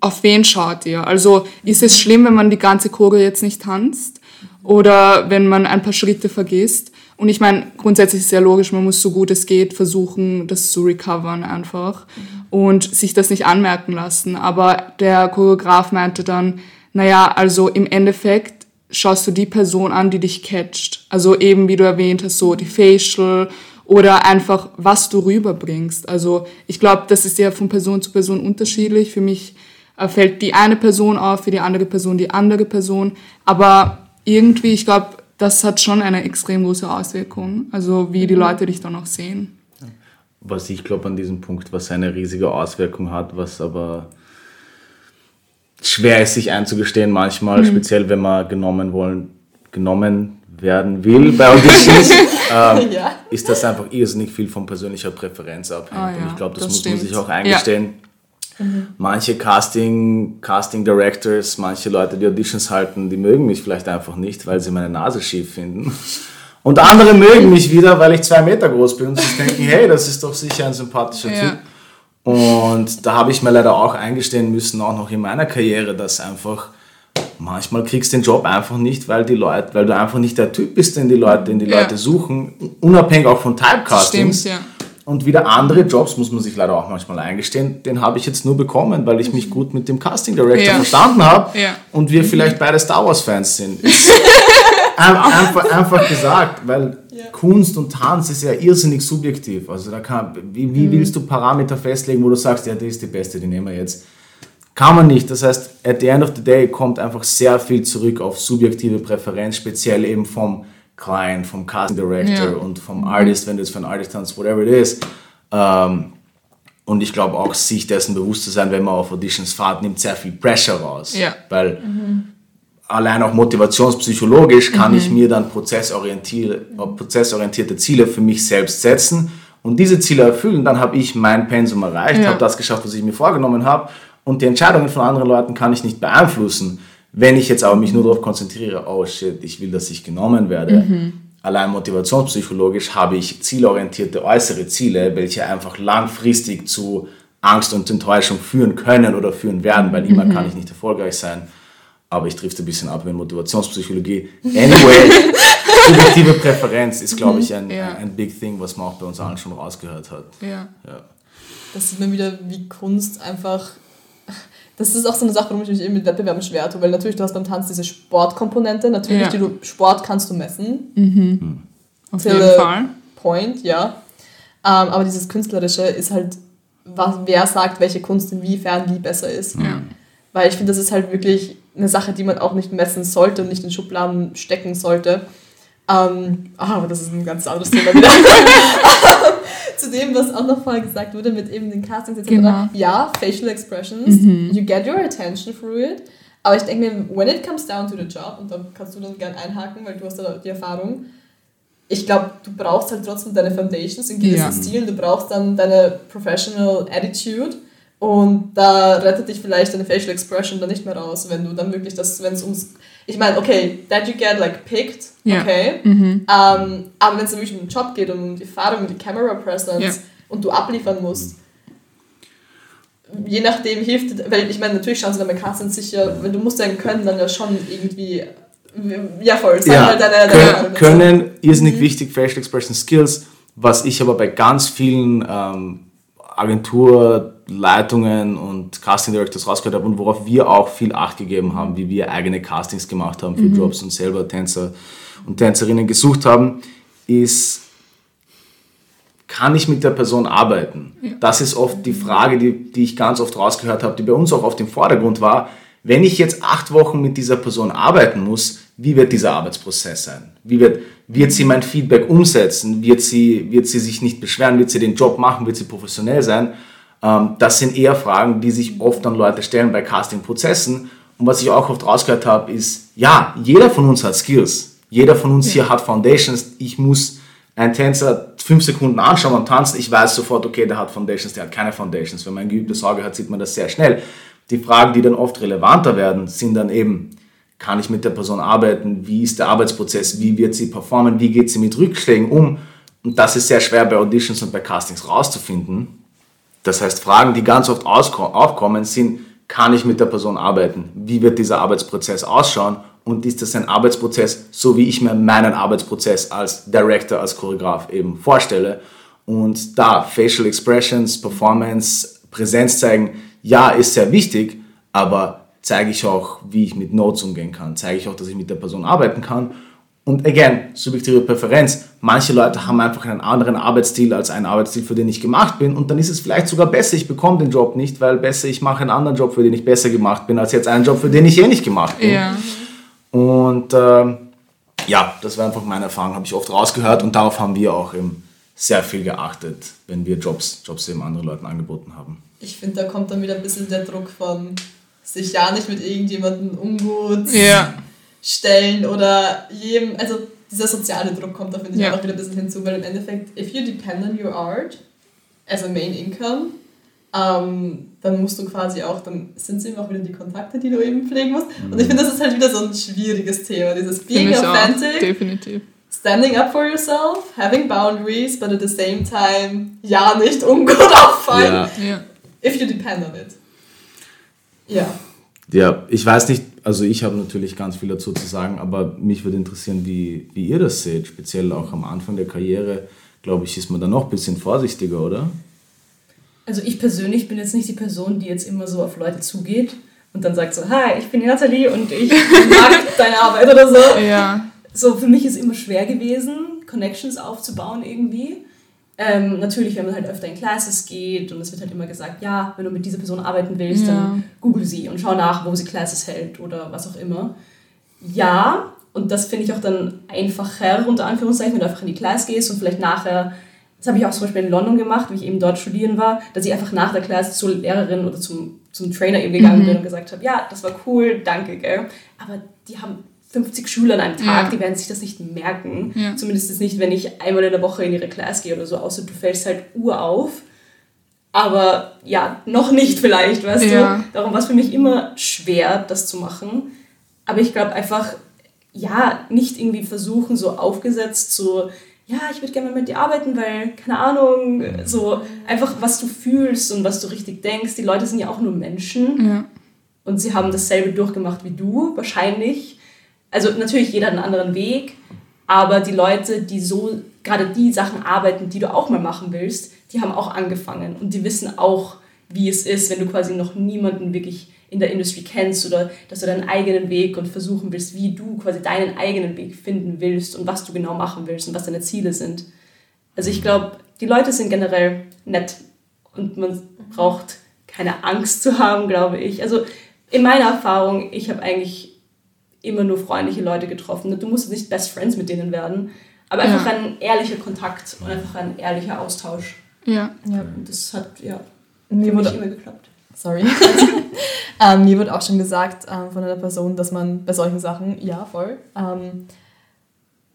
auf wen schaut ihr? Also ist es schlimm, wenn man die ganze Choreo jetzt nicht tanzt oder wenn man ein paar Schritte vergisst? Und ich meine, grundsätzlich ist es ja logisch, man muss so gut es geht versuchen, das zu recovern einfach und sich das nicht anmerken lassen. Aber der Choreograf meinte dann, naja, also im Endeffekt schaust du die Person an, die dich catcht. Also eben, wie du erwähnt hast, so die Facial oder einfach, was du rüberbringst. Also ich glaube, das ist ja von Person zu Person unterschiedlich. Für mich äh, fällt die eine Person auf, für die andere Person die andere Person. Aber irgendwie, ich glaube, das hat schon eine extrem große Auswirkung. Also wie die mhm. Leute dich dann auch sehen. Was ich glaube an diesem Punkt, was eine riesige Auswirkung hat, was aber schwer ist, sich einzugestehen manchmal, mhm. speziell wenn man genommen wollen, genommen werden will bei Auditions, ähm, ja. ist das einfach irrsinnig viel von persönlicher Präferenz abhängig. Oh, ja. Und ich glaube, das, das, muss stimmt. man sich auch eingestehen. Ja. Mhm. Manche Casting, Casting Directors, manche Leute, die Auditions halten, die mögen mich vielleicht einfach nicht, weil sie meine Nase schief finden. Und andere mögen mich wieder, weil ich zwei Meter groß bin und sie denken, hey, das ist doch sicher ein sympathischer Typ. Und da habe ich mir leider auch eingestehen müssen, auch noch in meiner Karriere, dass einfach manchmal kriegst du den Job einfach nicht, weil die Leute, weil du einfach nicht der Typ bist, den die Leute, den die ja. Leute suchen, unabhängig auch von Typecastings. Stimmt, ja. Und wieder andere Jobs, muss man sich leider auch manchmal eingestehen, den habe ich jetzt nur bekommen, weil ich mich gut mit dem Casting Director ja. verstanden habe und wir vielleicht beide Star Wars Fans sind. einfach, einfach gesagt, weil Kunst und Tanz ist ja irrsinnig subjektiv. Also da kann, wie, wie mhm. willst du Parameter festlegen, wo du sagst, ja, die ist die beste, die nehmen wir jetzt. Kann man nicht. Das heißt, at the end of the day kommt einfach sehr viel zurück auf subjektive Präferenz, speziell eben vom Client, vom Casting Director ja. und vom Artist, wenn du es für einen Artist tanzt, whatever it is. Ähm, und ich glaube auch, sich dessen bewusst zu sein, wenn man auf Auditions fährt, nimmt sehr viel Pressure raus. Ja. Weil mhm. Allein auch motivationspsychologisch kann mhm. ich mir dann prozessorientierte, prozessorientierte Ziele für mich selbst setzen und diese Ziele erfüllen. Dann habe ich mein Pensum erreicht, ja. habe das geschafft, was ich mir vorgenommen habe und die Entscheidungen von anderen Leuten kann ich nicht beeinflussen. Wenn ich jetzt aber mich nur darauf konzentriere, oh shit, ich will, dass ich genommen werde. Mhm. Allein motivationspsychologisch habe ich zielorientierte äußere Ziele, welche einfach langfristig zu Angst und Enttäuschung führen können oder führen werden, weil immer mhm. kann ich nicht erfolgreich sein. Aber ich trifft ein bisschen ab mit Motivationspsychologie. Anyway, subjektive Präferenz ist, glaube ich, ein, Ja. ein big thing, was man auch bei uns allen schon rausgehört hat. Ja. Ja. Das sieht man wieder, wie Kunst einfach. Das ist auch so eine Sache, warum ich mich eben mit Wettbewerben schwer tue, weil natürlich du hast beim Tanz diese Sportkomponente, natürlich, Ja. die du, Sport kannst du messen, Auf Till jeden a Fall. Point, ja. Ähm, aber dieses Künstlerische ist halt, was, wer sagt, welche Kunst inwiefern wie besser ist. Ja. Weil ich finde, das ist halt wirklich eine Sache, die man auch nicht messen sollte und nicht in Schubladen stecken sollte. Ähm, ah, aber das ist ein ganz anderes Thema wieder. Zu dem, was auch noch vorher gesagt wurde, mit eben den Castings etc. Genau. Ja, facial expressions, you get your attention through it. Aber ich denke mir, when it comes down to the job, und da kannst du dann gern einhaken, weil du hast da die Erfahrung, ich glaube, du brauchst halt trotzdem deine Foundations in gewissen Ja. Stilen, du brauchst dann deine professional attitude und da rettet dich vielleicht deine facial expression dann nicht mehr raus, wenn du dann wirklich das, wenn es ums, ich meine, okay, that you get like picked, Ja. okay, Mhm. ähm, aber wenn es wirklich um den Job geht und um die Erfahrung und die Camera Presence Ja. und du abliefern musst, je nachdem hilft, weil ich meine, natürlich schauen sie dann bei Castings sicher, wenn du musst dein Können dann ja schon irgendwie, ja voll, sag Ja, mal deine, deine können, können irrsinnig Mhm. wichtig, Facial Expression Skills, was ich aber bei ganz vielen ähm, Agenturleitungen und Casting Directors rausgehört habe und worauf wir auch viel Acht gegeben haben, wie wir eigene Castings gemacht haben für Mhm. Jobs und selber Tänzer und Tänzerinnen gesucht haben, ist, kann ich mit der Person arbeiten? Das ist oft die Frage, die, die ich ganz oft rausgehört habe, die bei uns auch auf dem Vordergrund war. Wenn ich jetzt acht Wochen mit dieser Person arbeiten muss, wie wird dieser Arbeitsprozess sein? Wie wird, wird sie mein Feedback umsetzen? Wird sie, wird sie sich nicht beschweren? Wird sie den Job machen? Wird sie professionell sein? Ähm, das sind eher Fragen, die sich oft dann Leute stellen bei Casting-Prozessen. Und was ich auch oft rausgehört habe, ist, ja, jeder von uns hat Skills. Jeder von uns hier hat Foundations. Ich muss einen Tänzer fünf Sekunden anschauen beim Tanzen. Ich weiß sofort, okay, der hat Foundations, der hat keine Foundations. Wenn man ein geübtes Auge hat, sieht man das sehr schnell. Die Fragen, die dann oft relevanter werden, sind dann eben, kann ich mit der Person arbeiten? Wie ist der Arbeitsprozess? Wie wird sie performen? Wie geht sie mit Rückschlägen um? Und das ist sehr schwer bei Auditions und bei Castings rauszufinden. Das heißt, Fragen, die ganz oft aufkommen, sind, kann ich mit der Person arbeiten? Wie wird dieser Arbeitsprozess ausschauen? Und ist das ein Arbeitsprozess, so wie ich mir meinen Arbeitsprozess als Director, als Choreograf eben vorstelle? Und da Facial Expressions, Performance, Präsenz zeigen, ja, ist sehr wichtig, aber zeige ich auch, wie ich mit Notes umgehen kann, zeige ich auch, dass ich mit der Person arbeiten kann. Und again, subjektive Präferenz. Manche Leute haben einfach einen anderen Arbeitsstil als einen Arbeitsstil, für den ich gemacht bin. Und dann ist es vielleicht sogar besser, ich bekomme den Job nicht, weil besser, ich mache einen anderen Job, für den ich besser gemacht bin, als jetzt einen Job, für den ich eh nicht gemacht bin. Ja. Und ähm, ja, das war einfach meine Erfahrung, habe ich oft rausgehört und darauf haben wir auch eben sehr viel geachtet, wenn wir Jobs, Jobs eben anderen Leuten angeboten haben. Ich finde, da kommt dann wieder ein bisschen der Druck von sich ja nicht mit irgendjemandem ungut Ja. stellen oder jedem, also dieser soziale Druck kommt da, finde ich, Ja. auch wieder ein bisschen hinzu, weil im Endeffekt, if you depend on your art as a main income, ähm, dann musst du quasi auch, dann sind es eben auch wieder die Kontakte, die du eben pflegen musst. Und ich finde, das ist halt wieder so ein schwieriges Thema, dieses being ich auch. authentic, Definitiv. standing up for yourself, having boundaries, but at the same time, ja, nicht ungut auffallen, Ja. Ja. if you depend on it. Ja. Ja, ich weiß nicht, also ich habe natürlich ganz viel dazu zu sagen, aber mich würde interessieren, wie, wie ihr das seht. Speziell auch am Anfang der Karriere, glaube ich, ist man da noch ein bisschen vorsichtiger, oder? Also ich persönlich bin jetzt nicht die Person, die jetzt immer so auf Leute zugeht und dann sagt so, hi, ich bin die Nathalie und ich mag deine Arbeit oder so. Ja. So, für mich ist immer schwer gewesen, Connections aufzubauen irgendwie. Ähm, natürlich, wenn man halt öfter in Classes geht und es wird halt immer gesagt, ja, wenn du mit dieser Person arbeiten willst, Ja. dann google sie und schau nach, wo sie Classes hält oder was auch immer. Ja, und das finde ich auch dann einfacher, unter Anführungszeichen, wenn du einfach in die Class gehst und vielleicht nachher, das habe ich auch zum Beispiel in London gemacht, wie ich eben dort studieren war, dass ich einfach nach der Class zur Lehrerin oder zum, zum Trainer eben gegangen bin und gesagt habe, ja, das war cool, danke, gell. Aber die haben 50 Schüler an einem Tag, Ja. die werden sich das nicht merken. Ja. Zumindest nicht, wenn ich einmal in der Woche in ihre Class gehe oder so, außer du fällst halt ur auf. Aber ja, noch nicht vielleicht, weißt Ja. du. Darum war es für mich immer schwer, das zu machen. Aber ich glaube einfach, ja, nicht irgendwie versuchen, so aufgesetzt, so, ja, ich würde gerne mal mit dir arbeiten, weil, keine Ahnung, so einfach, was du fühlst und was du richtig denkst. Die Leute sind ja auch nur Menschen. Und sie haben dasselbe durchgemacht wie du, wahrscheinlich. Also natürlich jeder hat einen anderen Weg, aber die Leute, die so gerade die Sachen arbeiten, die du auch mal machen willst, die haben auch angefangen und die wissen auch, wie es ist, wenn du quasi noch niemanden wirklich in der Industrie kennst oder dass du deinen eigenen Weg und versuchen willst, wie du quasi deinen eigenen Weg finden willst und was du genau machen willst und was deine Ziele sind. Also ich glaube, die Leute sind generell nett und man braucht keine Angst zu haben, glaube ich. Also in meiner Erfahrung, ich habe eigentlich immer nur freundliche Leute getroffen. Du musst nicht Best Friends mit denen werden, aber einfach ja. ein ehrlicher Kontakt und einfach ein ehrlicher Austausch. Ja. ja und das hat ja mir wurde immer geklappt. Sorry. ähm, mir wird auch schon gesagt ähm, von einer Person, dass man bei solchen Sachen, ja, voll, ähm,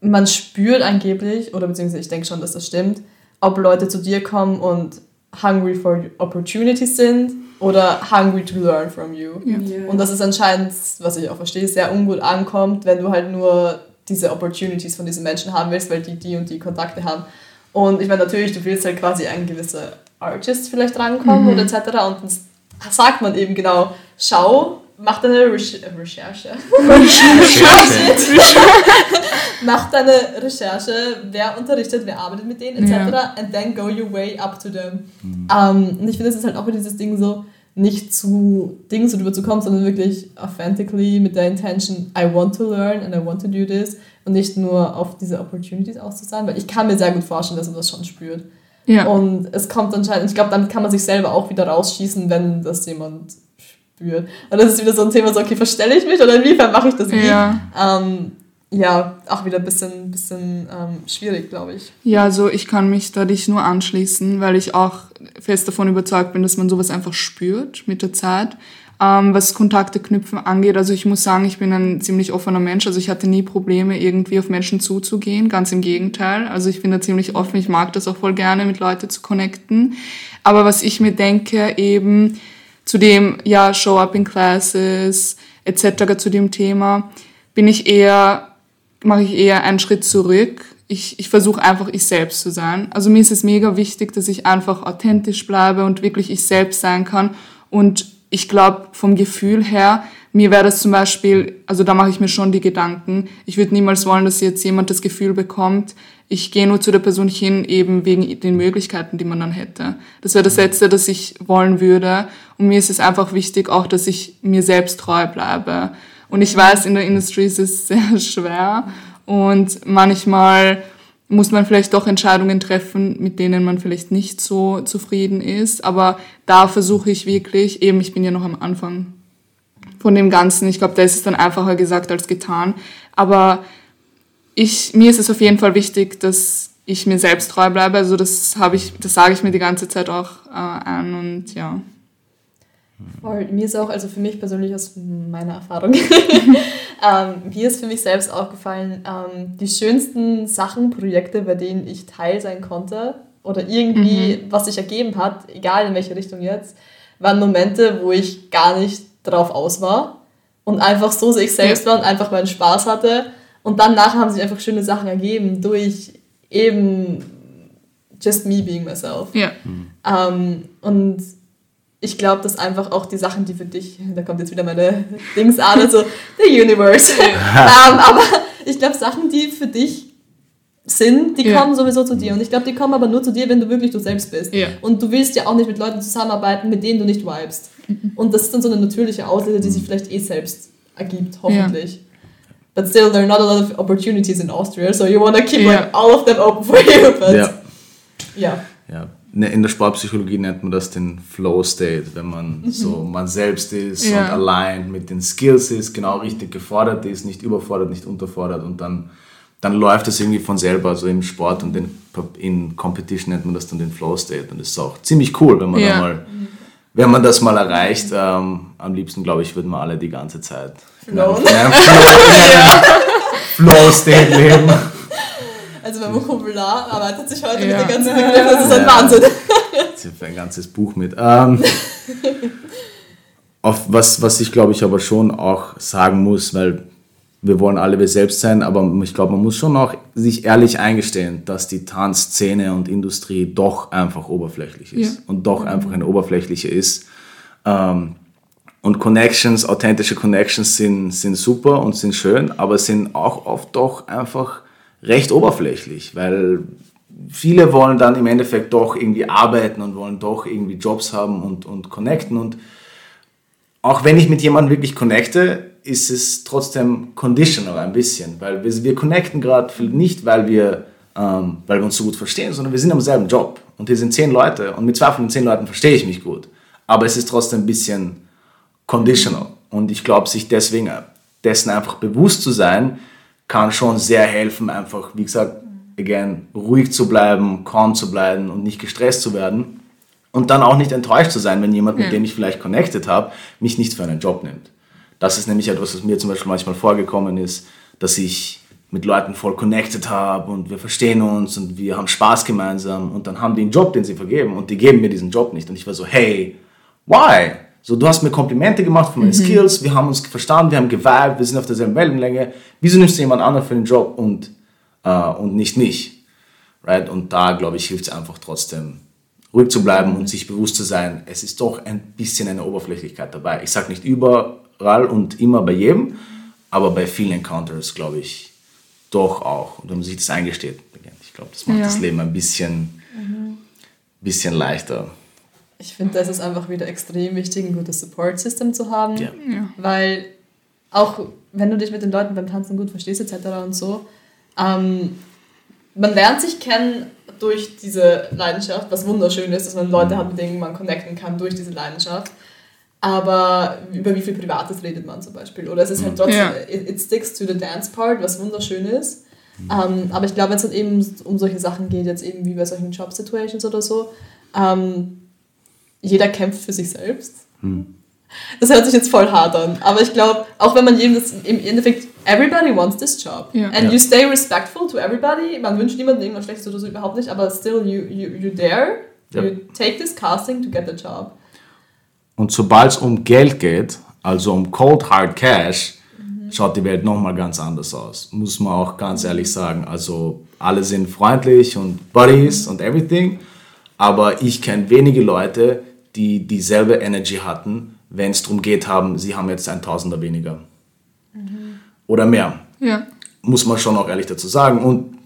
man spürt angeblich, oder beziehungsweise ich denke schon, dass das stimmt, ob Leute zu dir kommen und hungry for opportunities sind oder hungry to learn from you. Ja. Yeah. Und das ist anscheinend, was ich auch verstehe, sehr ungut ankommt, wenn du halt nur diese Opportunities von diesen Menschen haben willst, weil die die und die Kontakte haben. Und ich meine, natürlich, du willst halt quasi ein gewisser Artist vielleicht rankommen mhm. oder etc. Und dann sagt man eben genau, schau, mach deine Recherche. Recherche. mach deine Recherche, wer unterrichtet, wer arbeitet mit denen, etc. Yeah. And then go your way up to them. Mhm. Um, ähm, und ich finde, es ist halt auch dieses Ding so, nicht zu Dingen so drüber zu kommen, sondern wirklich authentically mit der Intention, I want to learn and I want to do this und nicht nur auf diese Opportunities aus zu sein, weil ich kann mir sehr gut vorstellen, dass man das schon spürt. Ja. Und es kommt anscheinend, ich glaube, damit kann man sich selber auch wieder rausschießen, wenn das jemand spürt. Und das ist wieder so ein Thema, so, okay, verstelle ich mich oder inwiefern mache ich das wie? Ja. Ähm, ja, auch wieder ein bisschen, bisschen ähm, schwierig, glaube ich. Ja, also ich kann mich da dich nur anschließen, weil ich auch fest davon überzeugt bin, dass man sowas einfach spürt mit der Zeit. Ähm, was Kontakte knüpfen angeht, also ich muss sagen, ich bin ein ziemlich offener Mensch. Also ich hatte nie Probleme, irgendwie auf Menschen zuzugehen. Ganz im Gegenteil. Also ich bin da ziemlich offen. Ich mag das auch voll gerne, mit Leuten zu connecten. Aber was ich mir denke, eben zu dem, ja, Show up in Classes etc., zu dem Thema, bin ich eher mache ich eher einen Schritt zurück. Ich, ich versuche einfach ich selbst zu sein. Also mir ist es mega wichtig, dass ich einfach authentisch bleibe und wirklich ich selbst sein kann. Und ich glaube, vom Gefühl her, mir wäre das zum Beispiel, also da mache ich mir schon die Gedanken. Ich würde niemals wollen, dass jetzt jemand das Gefühl bekommt, ich gehe nur zu der Person hin, eben wegen den Möglichkeiten, die man dann hätte. Das wäre das Letzte, das ich wollen würde. Und mir ist es einfach wichtig auch, dass ich mir selbst treu bleibe. Und ich weiß, in der Industrie ist es sehr schwer und manchmal muss man vielleicht doch Entscheidungen treffen, mit denen man vielleicht nicht so zufrieden ist. Aber da versuche ich wirklich, eben ich bin ja noch am Anfang von dem Ganzen, ich glaube, da ist es dann einfacher gesagt als getan. Aber ich, mir ist es auf jeden Fall wichtig, dass ich mir selbst treu bleibe. Also das das sage ich mir die ganze Zeit auch äh, an und ja. Voll. Mir ist auch, also für mich persönlich aus meiner Erfahrung, ähm, mir ist für mich selbst aufgefallen, ähm, die schönsten Sachen, Projekte, bei denen ich Teil sein konnte oder irgendwie mhm. was sich ergeben hat, egal in welche Richtung jetzt, waren Momente, wo ich gar nicht drauf aus war und einfach so sich selbst ja. war und einfach meinen Spaß hatte. Und dann nachher haben sich einfach schöne Sachen ergeben durch eben just me being myself. Ja. Mhm. Ähm, und ich glaube, dass einfach auch die Sachen, die für dich, da kommt jetzt wieder meine Dings an, also the universe. um, ähm, aber ich glaube, Sachen, die für dich sind, die ja. kommen sowieso zu dir. Und ich glaube, die kommen aber nur zu dir, wenn du wirklich du selbst bist. Ja. Und du willst ja auch nicht mit Leuten zusammenarbeiten, mit denen du nicht vibest. Mhm. Und das ist dann so eine natürliche Auslese, die sich vielleicht eh selbst ergibt, hoffentlich. Ja. But still, there are not a lot of opportunities in Austria, so you want to keep like, all of them open for you. But, ja. Ne, in der Sportpsychologie nennt man das den Flow State, wenn man mhm. so man selbst ist ja. und allein mit den Skills ist, genau richtig gefordert ist, nicht überfordert, nicht unterfordert und dann, dann läuft das irgendwie von selber. Also im Sport und in, in Competition nennt man das dann den Flow State und das ist auch ziemlich cool, wenn man ja. da mal, wenn man das mal erreicht. Ähm, am liebsten, glaube ich, würden wir alle die ganze Zeit Flow, Flow State leben. Also mein Vokabular arbeitet sich heute ja. mit den ganzen Begriffen, das ist ein Wahnsinn. Ich habe ein ganzes Buch mit. Ähm, auf was, was ich glaube ich aber schon auch sagen muss, weil wir wollen alle wir selbst sein, aber ich glaube, man muss schon auch sich ehrlich eingestehen, dass die Tanzszene und Industrie doch einfach oberflächlich ist ja. und doch einfach eine oberflächliche ist. Ähm, Und Connections, authentische Connections sind, sind super und sind schön, aber sind auch oft doch einfach recht oberflächlich, weil viele wollen dann im Endeffekt doch irgendwie arbeiten und wollen doch irgendwie Jobs haben und, und connecten. Und auch wenn ich mit jemandem wirklich connecte, ist es trotzdem conditional ein bisschen, weil wir, wir connecten gerade nicht, weil wir, ähm, weil wir uns so gut verstehen, sondern wir sind am selben Job. Und hier sind zehn Leute und mit zwei von den zehn Leuten verstehe ich mich gut. Aber es ist trotzdem ein bisschen conditional. Und ich glaube, sich deswegen dessen einfach bewusst zu sein, kann schon sehr helfen, einfach, wie gesagt, again, ruhig zu bleiben, calm zu bleiben und nicht gestresst zu werden. Und dann auch nicht enttäuscht zu sein, wenn jemand, mit dem ich vielleicht connected habe, mich nicht für einen Job nimmt. Das ist nämlich etwas, was mir zum Beispiel manchmal vorgekommen ist, dass ich mit Leuten voll connected habe und wir verstehen uns und wir haben Spaß gemeinsam und dann haben die einen Job, den sie vergeben und die geben mir diesen Job nicht. Und ich war so, hey, why? So, du hast mir Komplimente gemacht von meinen mhm. Skills, wir haben uns verstanden, wir haben geweibt, wir sind auf derselben Wellenlänge. Wieso nimmst du jemand anderen für den Job und, äh, und nicht mich? Right? Und da, glaube ich, hilft es einfach trotzdem, ruhig zu bleiben und sich bewusst zu sein, es ist doch ein bisschen eine Oberflächlichkeit dabei. Ich sage nicht überall und immer bei jedem, aber bei vielen Encounters, glaube ich, doch auch. Und wenn man sich das eingesteht, ich glaube, das macht ja. das Leben ein bisschen, mhm. bisschen leichter ich finde, das ist einfach wieder extrem wichtig, ein gutes Support-System zu haben, ja. Ja. weil auch wenn du dich mit den Leuten beim Tanzen gut verstehst etc. und so, ähm, man lernt sich kennen durch diese Leidenschaft, was wunderschön ist, dass man Leute hat, mit denen man connecten kann durch diese Leidenschaft. Aber über wie viel Privates redet man zum Beispiel? Oder es ist halt trotzdem, ja. it, it, sticks to the dance part, was wunderschön ist. Ähm, aber ich glaube, wenn es dann eben um solche Sachen geht, jetzt eben wie bei solchen Job-Situations oder so, ähm, jeder kämpft für sich selbst. Hm. Das hört sich jetzt voll hart an, aber ich glaube, auch wenn man jedem das im Endeffekt, everybody wants this job. Ja. And ja. you stay respectful to everybody. Man wünscht niemandem irgendwas Schlechtes oder so überhaupt nicht, aber still you, you, you dare, ja. you take this casting to get the job. Und sobald es um Geld geht, also um Cold Hard Cash, mhm. schaut die Welt nochmal ganz anders aus. Muss man auch ganz ehrlich sagen. Also alle sind freundlich und Buddies mhm. und everything, aber ich kenne wenige Leute, die dieselbe Energy hatten, wenn es darum geht haben, sie haben jetzt ein Tausender weniger. Mhm. Oder mehr. Ja. Muss man schon auch ehrlich dazu sagen. Und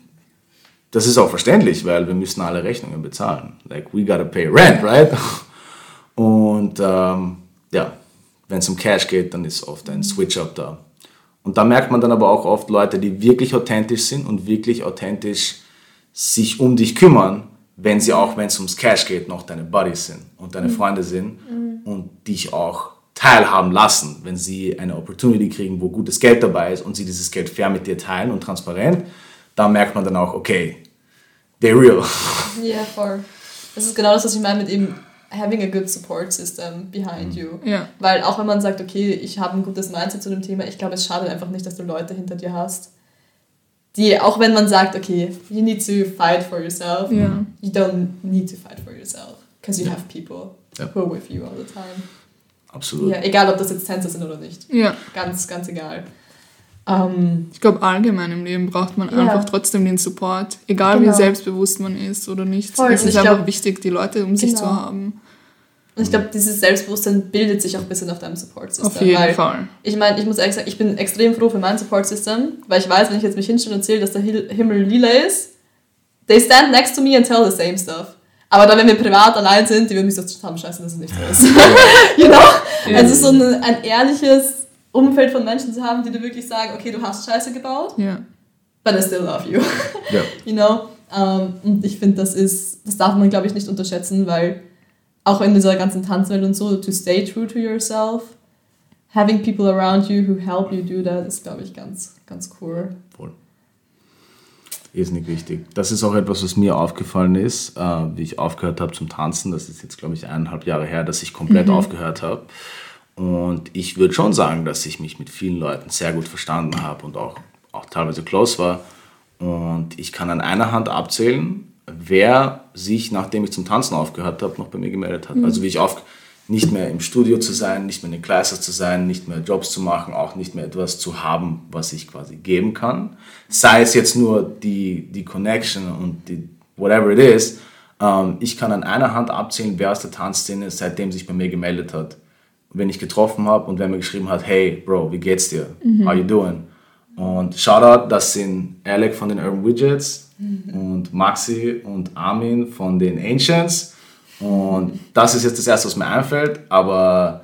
das ist auch verständlich, weil wir müssen alle Rechnungen bezahlen. Like, we gotta pay rent, right? Und ähm, ja, wenn es um Cash geht, dann ist oft ein Switch-Up da. Und da merkt man dann aber auch oft Leute, die wirklich authentisch sind und wirklich authentisch sich um dich kümmern wenn sie auch, wenn es ums Cash geht, noch deine Buddies sind und deine mhm. Freunde sind mhm. und dich auch teilhaben lassen, wenn sie eine Opportunity kriegen, wo gutes Geld dabei ist und sie dieses Geld fair mit dir teilen und transparent, da merkt man dann auch, okay, they're real. Ja, voll. Das ist genau das, was ich meine mit eben having a good support system behind mhm. you. Ja. Weil auch wenn man sagt, okay, ich habe ein gutes Mindset zu dem Thema, ich glaube, es schadet einfach nicht, dass du Leute hinter dir hast, die, auch wenn man sagt, okay, you need to fight for yourself, yeah. you don't need to fight for yourself, because you yeah. have people yeah. who are with you all the time. Absolut. Ja, egal, ob das jetzt Tänzer sind oder nicht. Ja. Ganz, ganz egal. Um, ähm, ich glaube, allgemein im Leben braucht man einfach trotzdem den Support, egal genau. wie selbstbewusst man ist oder nicht. Voll. Es ist einfach glaub, wichtig, die Leute um genau. sich zu genau. haben. Und ich glaube, dieses Selbstbewusstsein bildet sich auch ein bisschen auf deinem Support-System. Auf jeden weil, Fall. Ich meine, ich muss ehrlich sagen, ich bin extrem froh für mein Support-System, weil ich weiß, wenn ich jetzt mich hinstelle und erzähle, dass der Himmel lila ist, they stand next to me and tell the same stuff. Aber dann, wenn wir privat allein sind, die würden mich so zusammenscheißen, dass es nicht so ist. you know? Yeah. Also so ein, ein ehrliches Umfeld von Menschen zu haben, die dir wirklich sagen, okay, du hast Scheiße gebaut, yeah. but I still love you. yeah. You know? Um, und ich finde, das ist, das darf man, glaube ich, nicht unterschätzen, weil auch in dieser ganzen Tanzwelt und so, to stay true to yourself, having people around you who help you do that, ist, glaube ich, ganz, ganz cool. Voll. Irrsinnig wichtig. Das ist auch etwas, was mir aufgefallen ist, äh, wie ich aufgehört habe zum Tanzen. Das ist jetzt, glaube ich, eineinhalb Jahre her, dass ich komplett mhm. aufgehört habe. Und ich würde schon sagen, dass ich mich mit vielen Leuten sehr gut verstanden habe und auch, auch teilweise close war. Und ich kann an einer Hand abzählen, wer sich, nachdem ich zum Tanzen aufgehört habe, noch bei mir gemeldet hat. Mhm. Also wie ich auf, nicht mehr im Studio zu sein, nicht mehr in den Classes zu sein, nicht mehr Jobs zu machen, auch nicht mehr etwas zu haben, was ich quasi geben kann. Sei es jetzt nur die, die Connection und die whatever it is. Ähm, ich kann an einer Hand abzählen, wer aus der Tanzszene seitdem sich bei mir gemeldet hat, wenn ich getroffen habe und wenn mir geschrieben hat, hey Bro, wie geht's dir? How you doing? Und Shoutout, das sind Alec von den Urban Widgets und Maxi und Armin von den Ancients. Und das ist jetzt das Erste, was mir einfällt, aber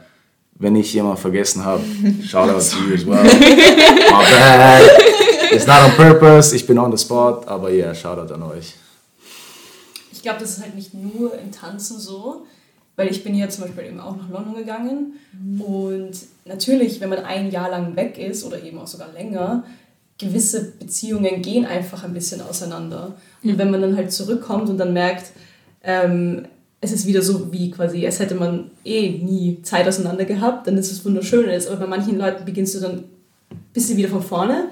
wenn ich jemanden vergessen habe, Shoutout to you as well. My bad. It's not on purpose, ich bin on the spot, aber ja, yeah, Shoutout an euch. Ich glaube, das ist halt nicht nur im Tanzen so, weil ich bin ja zum Beispiel eben auch nach London gegangen und natürlich, wenn man ein Jahr lang weg ist oder eben auch sogar länger, gewisse Beziehungen gehen einfach ein bisschen auseinander. Und wenn man dann halt zurückkommt und dann merkt, ähm, es ist wieder so wie quasi, als hätte man eh nie Zeit auseinander gehabt, dann ist es wunderschön. Aber bei manchen Leuten beginnst du dann ein bisschen wieder von vorne,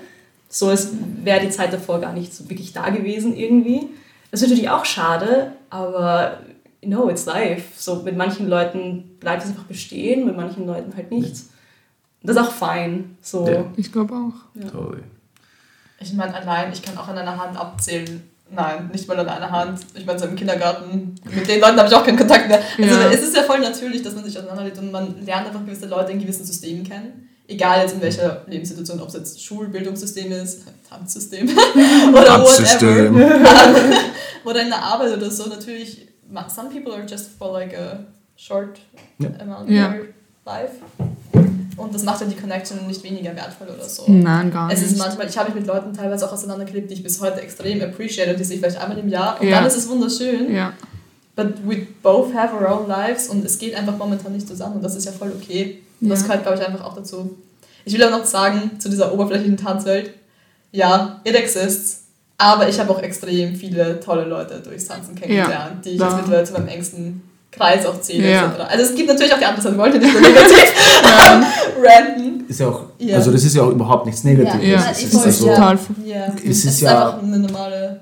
so als wäre die Zeit davor gar nicht so wirklich da gewesen irgendwie. Das ist natürlich auch schade, aber no, it's life. So mit manchen Leuten bleibt es einfach bestehen, mit manchen Leuten halt nicht. Das ist auch fein. So. Ja. Ich glaube auch. Totally. Ich meine, allein, ich kann auch an einer Hand abzählen. Nein, nicht mal an einer Hand. Ich meine, so im Kindergarten, mit den Leuten habe ich auch keinen Kontakt mehr. Also Ja. es ist ja voll natürlich, dass man sich auseinanderlebt und man lernt einfach gewisse Leute in gewissen Systemen kennen. Egal jetzt in welcher Lebenssituation, ob es jetzt Schulbildungssystem ist, Tanzsystem oder Tanzsystem. whatever. oder in der Arbeit oder so. Natürlich, some people are just for like a short Ja. amount of Ja. Life. Und das macht ja die Connection nicht weniger wertvoll oder so. Nein, gar Es nicht. ist manchmal, ich habe mich mit Leuten teilweise auch auseinandergelebt, die ich bis heute extrem appreciate und die sehe ich vielleicht einmal im Jahr und Ja. dann ist es wunderschön. ja. But we both have our own lives und es geht einfach momentan nicht zusammen und das ist ja voll okay. Und das Ja. gehört, glaube ich, einfach auch dazu. Ich will auch noch sagen, zu dieser oberflächlichen Tanzwelt, ja, it exists, aber ich habe auch extrem viele tolle Leute durchs Tanzen kennengelernt, die ich jetzt mittlerweile zu meinem engsten Kreis auch zähle, Ja. etc. Also es gibt natürlich auch die andere Seite, ich wollte nicht nur negativ ranten. Ist ja auch, Ja. also das ist ja auch überhaupt nichts Negatives. Ja, es ich ist wollte- also, ja. Total. Ja, Es es ist ist, ja- einfach eine normale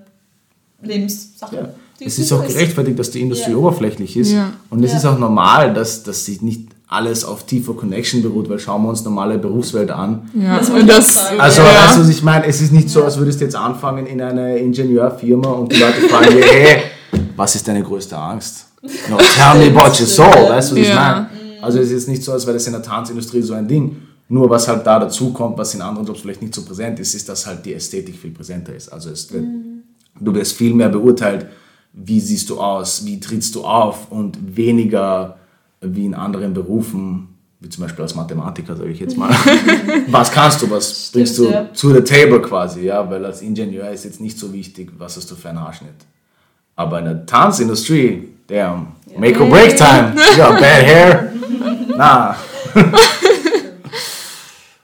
Lebenssache. Ja. Es ist auch gerechtfertigt, dass die Industrie Ja. oberflächlich ist. Ja. Und es Ja. ist auch normal, dass, dass sich nicht alles auf tiefer Connection beruht, weil schauen wir uns normale Berufswelt an. Ja, Das auch das. Also, ja. weißt du, was ich meine, es ist nicht so, als würdest du jetzt anfangen in einer Ingenieurfirma und die Leute fragen dir, hey, was ist deine größte Angst? No, tell me about your soul, weißt du, was ich meine? Also es ist jetzt nicht so, als wäre das in der Tanzindustrie so ein Ding. Nur was halt da dazu kommt, was in anderen Jobs vielleicht nicht so präsent ist, ist, dass halt die Ästhetik viel präsenter ist. Also es wird, du wirst viel mehr beurteilt, wie siehst du aus, wie trittst du auf und weniger wie in anderen Berufen, wie zum Beispiel als Mathematiker, sage ich jetzt mal. was kannst du, was bringst du ja. zu the table quasi, ja, weil als Ingenieur ist jetzt nicht so wichtig, was hast du für einen Haarschnitt. Aber in der Tanzindustrie, damn, make or break time, you got bad hair, nah.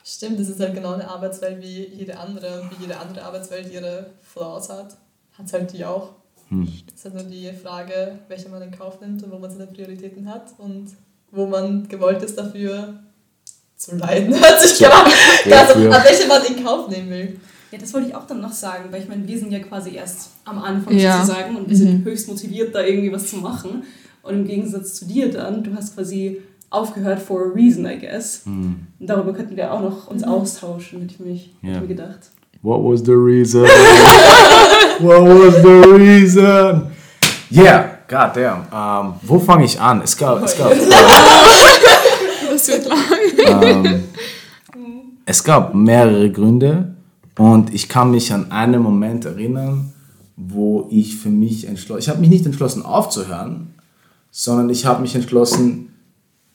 Stimmt, das ist halt genau eine Arbeitswelt wie jede andere. Wie jede andere Arbeitswelt ihre Flaws hat, hat halt die auch. Hm. Es ist halt nur die Frage, welche man in Kauf nimmt und wo man seine Prioritäten hat und wo man gewollt ist dafür zu leiden. Hört sich ja also, Wofür? aber welche man in Kauf nehmen will. Ja, das wollte ich auch dann noch sagen, weil ich meine, wir sind ja quasi erst am Anfang Ja. sozusagen und wir sind höchst motiviert, da irgendwie was zu machen. Und im Gegensatz zu dir dann, du hast quasi aufgehört for a reason, I guess. Und darüber könnten wir auch noch uns austauschen, hätte ich, mich, hätte Ja. ich mir gedacht. What was the reason? What was the reason? Yeah, god damn. Ähm, wo fange ich an? Es gab, es gab, Das wird lang. es gab mehrere Gründe und ich kann mich an einen Moment erinnern, wo ich für mich entschlossen, ich habe mich nicht entschlossen aufzuhören, sondern ich habe mich entschlossen,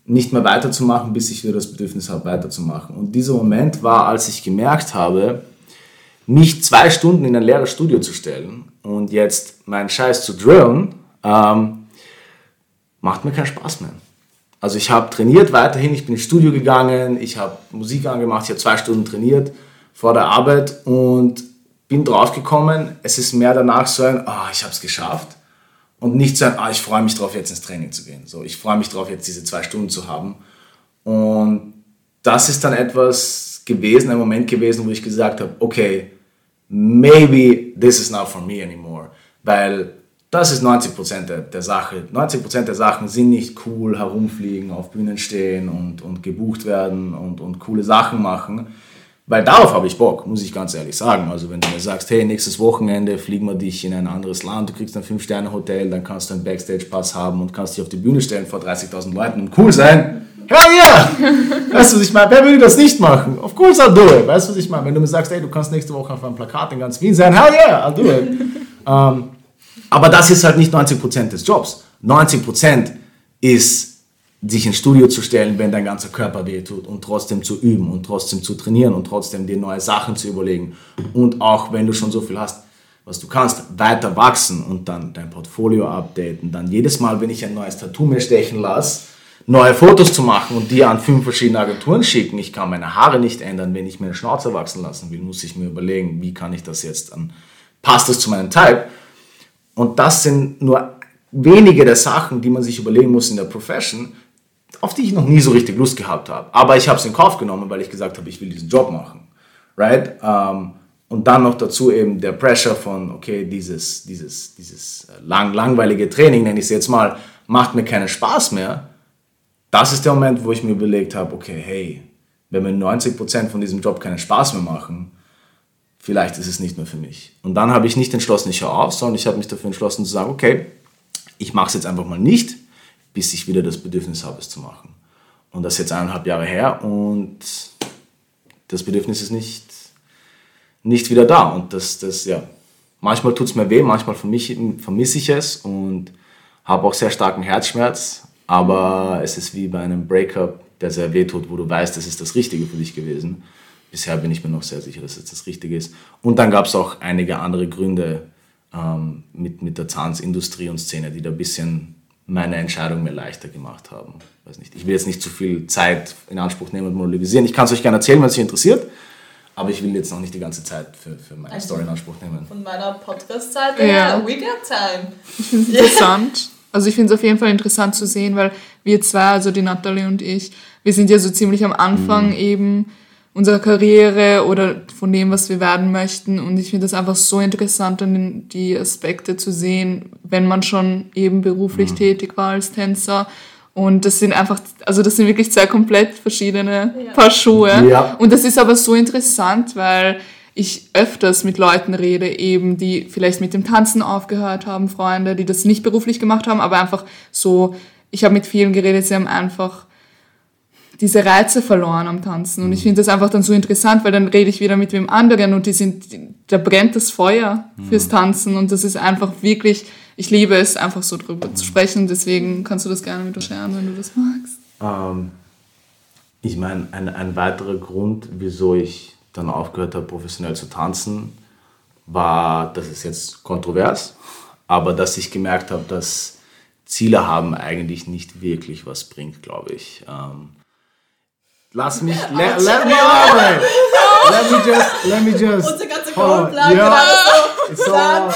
nicht mehr weiterzumachen, bis ich wieder das Bedürfnis habe, weiterzumachen. Und dieser Moment war, als ich gemerkt habe, mich zwei Stunden in ein leeres Studio zu stellen und jetzt meinen Scheiß zu drillen, ähm, macht mir keinen Spaß mehr. Also ich habe trainiert weiterhin, ich bin ins Studio gegangen, ich habe Musik angemacht, ich habe zwei Stunden trainiert vor der Arbeit und bin draufgekommen, es ist mehr danach so ein, ah, ich habe es geschafft und nicht so ein, ah, ich freue mich drauf, jetzt ins Training zu gehen. So, ich freue mich drauf, jetzt diese zwei Stunden zu haben. Und das ist dann etwas gewesen, ein Moment gewesen, wo ich gesagt habe, okay, maybe this is not for me anymore. Weil das ist 90% der, der Sache. 90% der Sachen sind nicht cool, herumfliegen, auf Bühnen stehen und, und gebucht werden und, und coole Sachen machen. Weil darauf habe ich Bock, muss ich ganz ehrlich sagen. Also wenn du mir sagst, hey, nächstes Wochenende fliegen wir dich in ein anderes Land, du kriegst ein 5-Sterne-Hotel, dann kannst du einen Backstage-Pass haben und kannst dich auf die Bühne stellen vor 30.000 Leuten und cool sein. hell yeah! Weißt du, was ich meine? Wer würde das nicht machen? Of course I'll do it. Weißt du, was ich meine? Wenn du mir sagst, ey, du kannst nächste Woche auf einem Plakat in ganz Wien sein, hell yeah, I'll do it. ähm, aber das ist halt nicht 90% des Jobs. 90% ist sich ins Studio zu stellen, wenn dein ganzer Körper wehtut und trotzdem zu üben und trotzdem zu trainieren und trotzdem dir neue Sachen zu überlegen und auch wenn du schon so viel hast, was du kannst, weiter wachsen und dann dein Portfolio updaten. Dann jedes Mal, wenn ich ein neues Tattoo mir stechen lasse, neue Fotos zu machen und die an fünf verschiedene Agenturen schicken. Ich kann meine Haare nicht ändern, wenn ich mir eine Schnauze wachsen lassen will, muss ich mir überlegen, wie kann ich das jetzt an, passt das zu meinem Type? Und das sind nur wenige der Sachen, die man sich überlegen muss in der Profession, auf die ich noch nie so richtig Lust gehabt habe. Aber ich habe es in Kauf genommen, weil ich gesagt habe, ich will diesen Job machen. Right? Um, und dann noch dazu eben der Pressure von, okay, dieses, dieses, dieses äh, lang, langweilige Training, nenne ich es jetzt mal, macht mir keinen Spaß mehr. Das ist der Moment, wo ich mir überlegt habe, okay, hey, wenn mir 90% von diesem Job keinen Spaß mehr machen, vielleicht ist es nicht mehr für mich. Und dann habe ich nicht entschlossen, ich höre auf, sondern ich habe mich dafür entschlossen zu sagen, okay, ich mache es jetzt einfach mal nicht bis ich wieder das Bedürfnis habe, es zu machen. Und das ist jetzt eineinhalb Jahre her und das Bedürfnis ist nicht, nicht wieder da. Und das, das ja, manchmal tut es mir weh, manchmal vermisse ich es und habe auch sehr starken Herzschmerz. Aber es ist wie bei einem Breakup, der sehr weh tut, wo du weißt, das ist das Richtige für dich gewesen. Bisher bin ich mir noch sehr sicher, dass es das Richtige ist. Und dann gab es auch einige andere Gründe ähm, mit, mit der Zahnsindustrie und Szene, die da ein bisschen meine Entscheidung mir leichter gemacht haben. Weiß nicht. Ich will jetzt nicht zu viel Zeit in Anspruch nehmen und monologisieren. Ich kann es euch gerne erzählen, wenn es euch interessiert, aber ich will jetzt noch nicht die ganze Zeit für, für meine also Story in Anspruch nehmen. Von meiner Podcast-Seite ja. we got time. Ich finde es interessant. Also ich finde es auf jeden Fall interessant zu sehen, weil wir zwei, also die Natalie und ich, wir sind ja so ziemlich am Anfang mhm. eben unserer Karriere oder von dem, was wir werden möchten. Und ich finde das einfach so interessant, dann die Aspekte zu sehen, wenn man schon eben beruflich mhm. tätig war als Tänzer. Und das sind einfach, also das sind wirklich zwei komplett verschiedene ja. Paar Schuhe. Ja. Und das ist aber so interessant, weil ich öfters mit Leuten rede, eben, die vielleicht mit dem Tanzen aufgehört haben, Freunde, die das nicht beruflich gemacht haben, aber einfach so, ich habe mit vielen geredet, sie haben einfach diese Reize verloren am Tanzen. Und ich finde das einfach dann so interessant, weil dann rede ich wieder mit wem anderen und die sind, da brennt das Feuer fürs mhm. Tanzen und das ist einfach wirklich, ich liebe es, einfach so drüber zu sprechen. Deswegen kannst du das gerne mit uns scheren, wenn du das magst. Ähm, ich meine, ein, ein weiterer Grund, wieso ich dann aufgehört habe, professionell zu tanzen, war, das ist jetzt kontrovers, aber dass ich gemerkt habe, dass Ziele haben eigentlich nicht wirklich was bringt, glaube ich. Ähm, Lass mich, let, let me elaborate. Let me just, let me just. Unsere ganze Grundlage ja. so. It's all,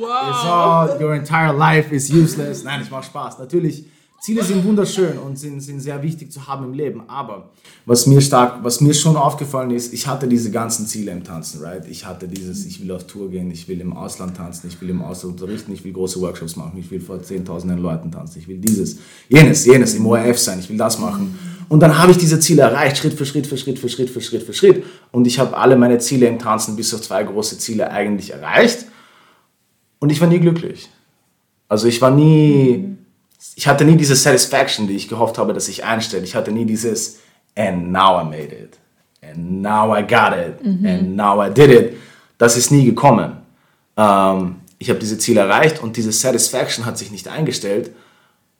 wow. it's all, your entire life is useless. Nein, ich mach Spaß. Natürlich, Ziele sind wunderschön und sind, sind sehr wichtig zu haben im Leben. Aber was mir stark, was mir schon aufgefallen ist, ich hatte diese ganzen Ziele im Tanzen, right? Ich hatte dieses, ich will auf Tour gehen, ich will im Ausland tanzen, ich will im Ausland unterrichten, ich will große Workshops machen, ich will vor zehntausenden Leuten tanzen, ich will dieses, jenes, jenes, im ORF sein, ich will das machen. Und dann habe ich diese Ziele erreicht, Schritt für Schritt für Schritt für Schritt für Schritt für Schritt. Und ich habe alle meine Ziele im Tanzen bis auf zwei große Ziele eigentlich erreicht. Und ich war nie glücklich. Also ich war nie, ich hatte nie diese Satisfaction, die ich gehofft habe, dass ich einstelle. Ich hatte nie dieses, and now I made it. And now I got it. Mhm. And now I did it. Das ist nie gekommen. Ähm, ich habe diese Ziele erreicht und diese Satisfaction hat sich nicht eingestellt.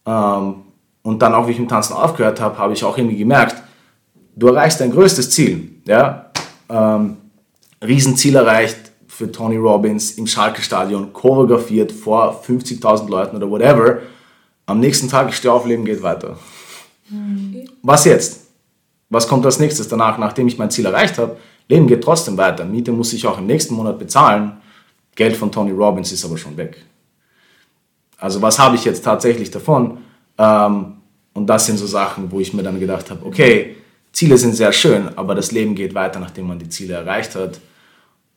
Ähm, und dann auch, wie ich im Tanzen aufgehört habe, habe ich auch irgendwie gemerkt, du erreichst dein größtes Ziel. Ja? Ähm, Riesenziel erreicht für Tony Robbins im Schalke-Stadion, choreografiert vor 50.000 Leuten oder whatever. Am nächsten Tag, ich stehe auf, Leben geht weiter. Mhm. Was jetzt? Was kommt als nächstes danach, nachdem ich mein Ziel erreicht habe? Leben geht trotzdem weiter. Miete muss ich auch im nächsten Monat bezahlen. Geld von Tony Robbins ist aber schon weg. Also was habe ich jetzt tatsächlich davon? Ähm, und das sind so Sachen, wo ich mir dann gedacht habe, okay, Ziele sind sehr schön, aber das Leben geht weiter, nachdem man die Ziele erreicht hat.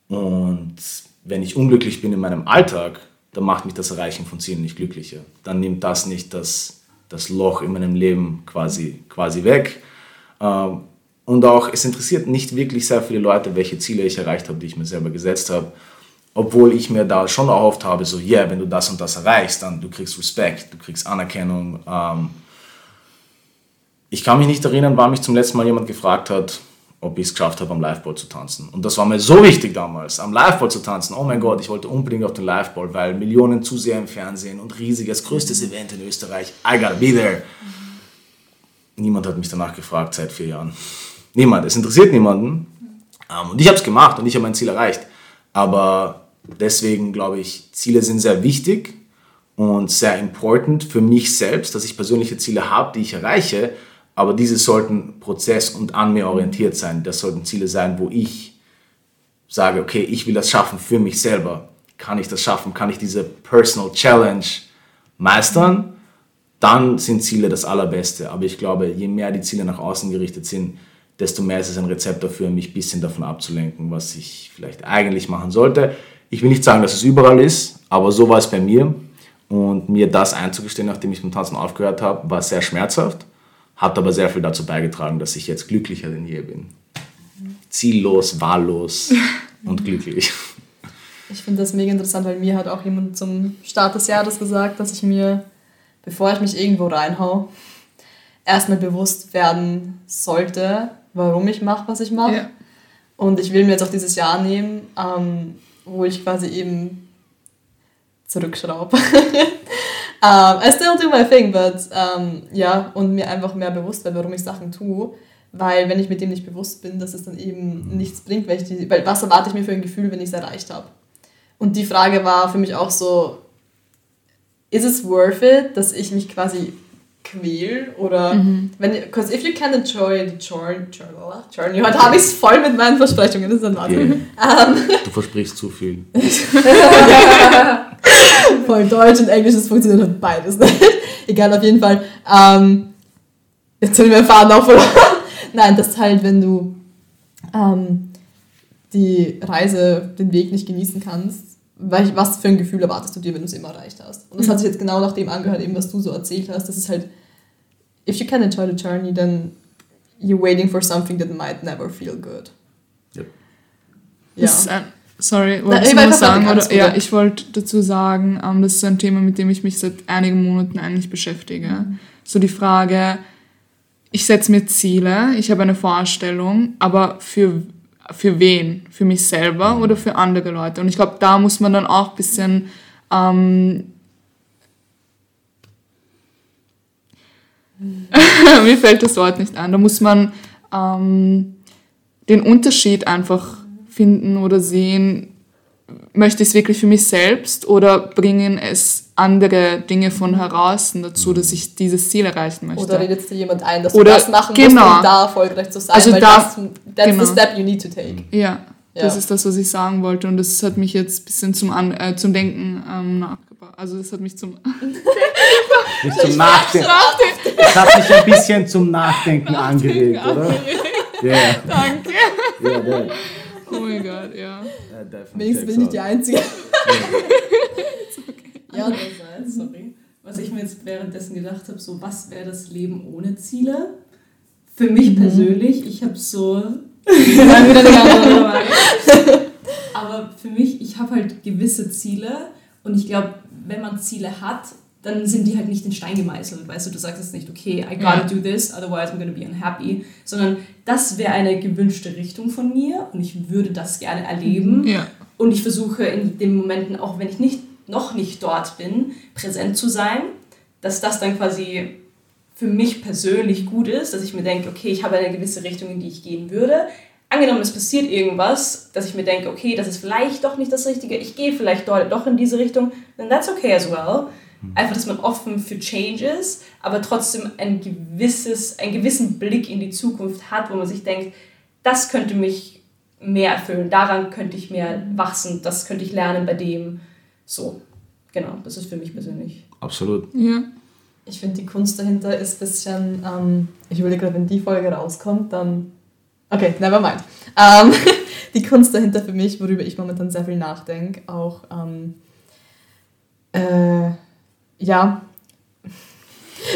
Und wenn ich unglücklich bin in meinem Alltag, dann macht mich das Erreichen von Zielen nicht glücklicher. Dann nimmt das nicht das, das Loch in meinem Leben quasi, quasi weg. Ähm, und auch, es interessiert nicht wirklich sehr viele Leute, welche Ziele ich erreicht habe, die ich mir selber gesetzt habe. Obwohl ich mir da schon erhofft habe, so, yeah, wenn du das und das erreichst, dann du kriegst Respekt, du kriegst Anerkennung. Ähm, Ich kann mich nicht erinnern, wann mich zum letzten Mal jemand gefragt hat, ob ich es geschafft habe, am Liveball zu tanzen. Und das war mir so wichtig damals, am Liveball zu tanzen. Oh mein Gott, ich wollte unbedingt auf den Liveball, weil Millionen Zuseher im Fernsehen und riesiges, größtes Event in Österreich. I gotta be there. Niemand hat mich danach gefragt seit vier Jahren. Niemand. Es interessiert niemanden. Ähm, und ich habe es gemacht und ich habe mein Ziel erreicht. Aber deswegen glaube ich, Ziele sind sehr wichtig und sehr important für mich selbst, dass ich persönliche Ziele habe, die ich erreiche aber diese sollten prozess- und an mir orientiert sein. Das sollten Ziele sein, wo ich sage, okay, ich will das schaffen für mich selber. Kann ich das schaffen? Kann ich diese Personal Challenge meistern? Dann sind Ziele das Allerbeste. Aber ich glaube, je mehr die Ziele nach außen gerichtet sind, desto mehr ist es ein Rezept dafür, mich ein bisschen davon abzulenken, was ich vielleicht eigentlich machen sollte. Ich will nicht sagen, dass es überall ist, aber so war es bei mir. Und mir das einzugestehen, nachdem ich mit Tanzen aufgehört habe, war sehr schmerzhaft hat aber sehr viel dazu beigetragen, dass ich jetzt glücklicher denn je bin. Ziellos, wahllos und glücklich. Ich finde das mega interessant, weil mir hat auch jemand zum Start des Jahres gesagt, dass ich mir, bevor ich mich irgendwo reinhau, erstmal bewusst werden sollte, warum ich mache, was ich mache. Ja. Und ich will mir jetzt auch dieses Jahr nehmen, ähm, wo ich quasi eben zurückschraube. um, I still do my thing, but um, ja, und mir einfach mehr bewusst werde, warum ich Sachen tue. Weil wenn ich mit dem nicht bewusst bin, dass es dann eben nichts bringt, weil, ich die, weil was erwarte ich mir für ein Gefühl, wenn ich es erreicht habe? Und die Frage war für mich auch so, ist es worth it, dass ich mich quasi quäl oder mhm. wenn because if you can enjoy the journey, journey heute habe ich es voll mit meinen Versprechungen, das ist ein yeah. um, Du versprichst zu viel. voll Deutsch und Englisch, das funktioniert halt beides nicht. Egal, auf jeden Fall. Ähm, jetzt sind wir Faden auch verloren. Nein, das halt, wenn du ähm, die Reise, den Weg nicht genießen kannst, was für ein Gefühl erwartest du dir, wenn du es immer erreicht hast? Und das hat sich jetzt genau nach dem angehört, eben was du so erzählt hast. Das ist halt, if you can enjoy the journey, then you're waiting for something that might never feel good. Yep. Ja. Sorry, wolltest du was sagen? Oder, ja, ich wollte dazu sagen, ähm, das ist ein Thema, mit dem ich mich seit einigen Monaten eigentlich beschäftige. Mhm. So die Frage, ich setze mir Ziele, ich habe eine Vorstellung, aber für, für wen? Für mich selber oder für andere Leute? Und ich glaube, da muss man dann auch ein bisschen ähm, mir fällt das Wort nicht an. Da muss man ähm, den Unterschied einfach finden oder sehen, möchte ich es wirklich für mich selbst oder bringen es andere Dinge von heraus dazu, dass ich dieses Ziel erreichen möchte. Oder redet dir jemand ein, dass oder, du das machen genau. musst, um da erfolgreich zu sein, also weil da, das, that's genau. the step you need to take. Ja, ja, das ist das, was ich sagen wollte und das hat mich jetzt ein bisschen zum, An äh, zum Denken ähm, nachgebracht. Also das hat mich zum... mich zum Nachdenken. Das hat mich ein bisschen zum Nachdenken, Nachdenken angeregt, oder? Yeah. Danke. Yeah, yeah. Oh mein Gott, ja. Wenigstens bin ich nicht die Einzige. ja, andererseits, sorry. Was ich mir jetzt währenddessen gedacht habe, so was wäre das Leben ohne Ziele? Für mich mhm. persönlich, ich habe so. Aber für mich, ich habe halt gewisse Ziele und ich glaube, wenn man Ziele hat, dann sind die halt nicht in Stein gemeißelt. Weißt du, du sagst jetzt nicht, okay, I gotta do this, otherwise I'm gonna be unhappy, sondern das wäre eine gewünschte Richtung von mir und ich würde das gerne erleben. Ja. Und ich versuche in den Momenten, auch wenn ich nicht, noch nicht dort bin, präsent zu sein, dass das dann quasi für mich persönlich gut ist, dass ich mir denke, okay, ich habe eine gewisse Richtung, in die ich gehen würde. Angenommen, es passiert irgendwas, dass ich mir denke, okay, das ist vielleicht doch nicht das Richtige, ich gehe vielleicht doch in diese Richtung, then that's okay as well. Einfach, dass man offen für Change ist, aber trotzdem ein gewisses, einen gewissen Blick in die Zukunft hat, wo man sich denkt, das könnte mich mehr erfüllen, daran könnte ich mehr wachsen, das könnte ich lernen bei dem. So, genau, das ist für mich persönlich. Absolut. Ja. Ich finde, die Kunst dahinter ist ein bisschen, ähm, ich überlege gerade, wenn die Folge rauskommt, dann. Okay, never mind. Ähm, die Kunst dahinter für mich, worüber ich momentan sehr viel nachdenke, auch. Ähm, äh, ja.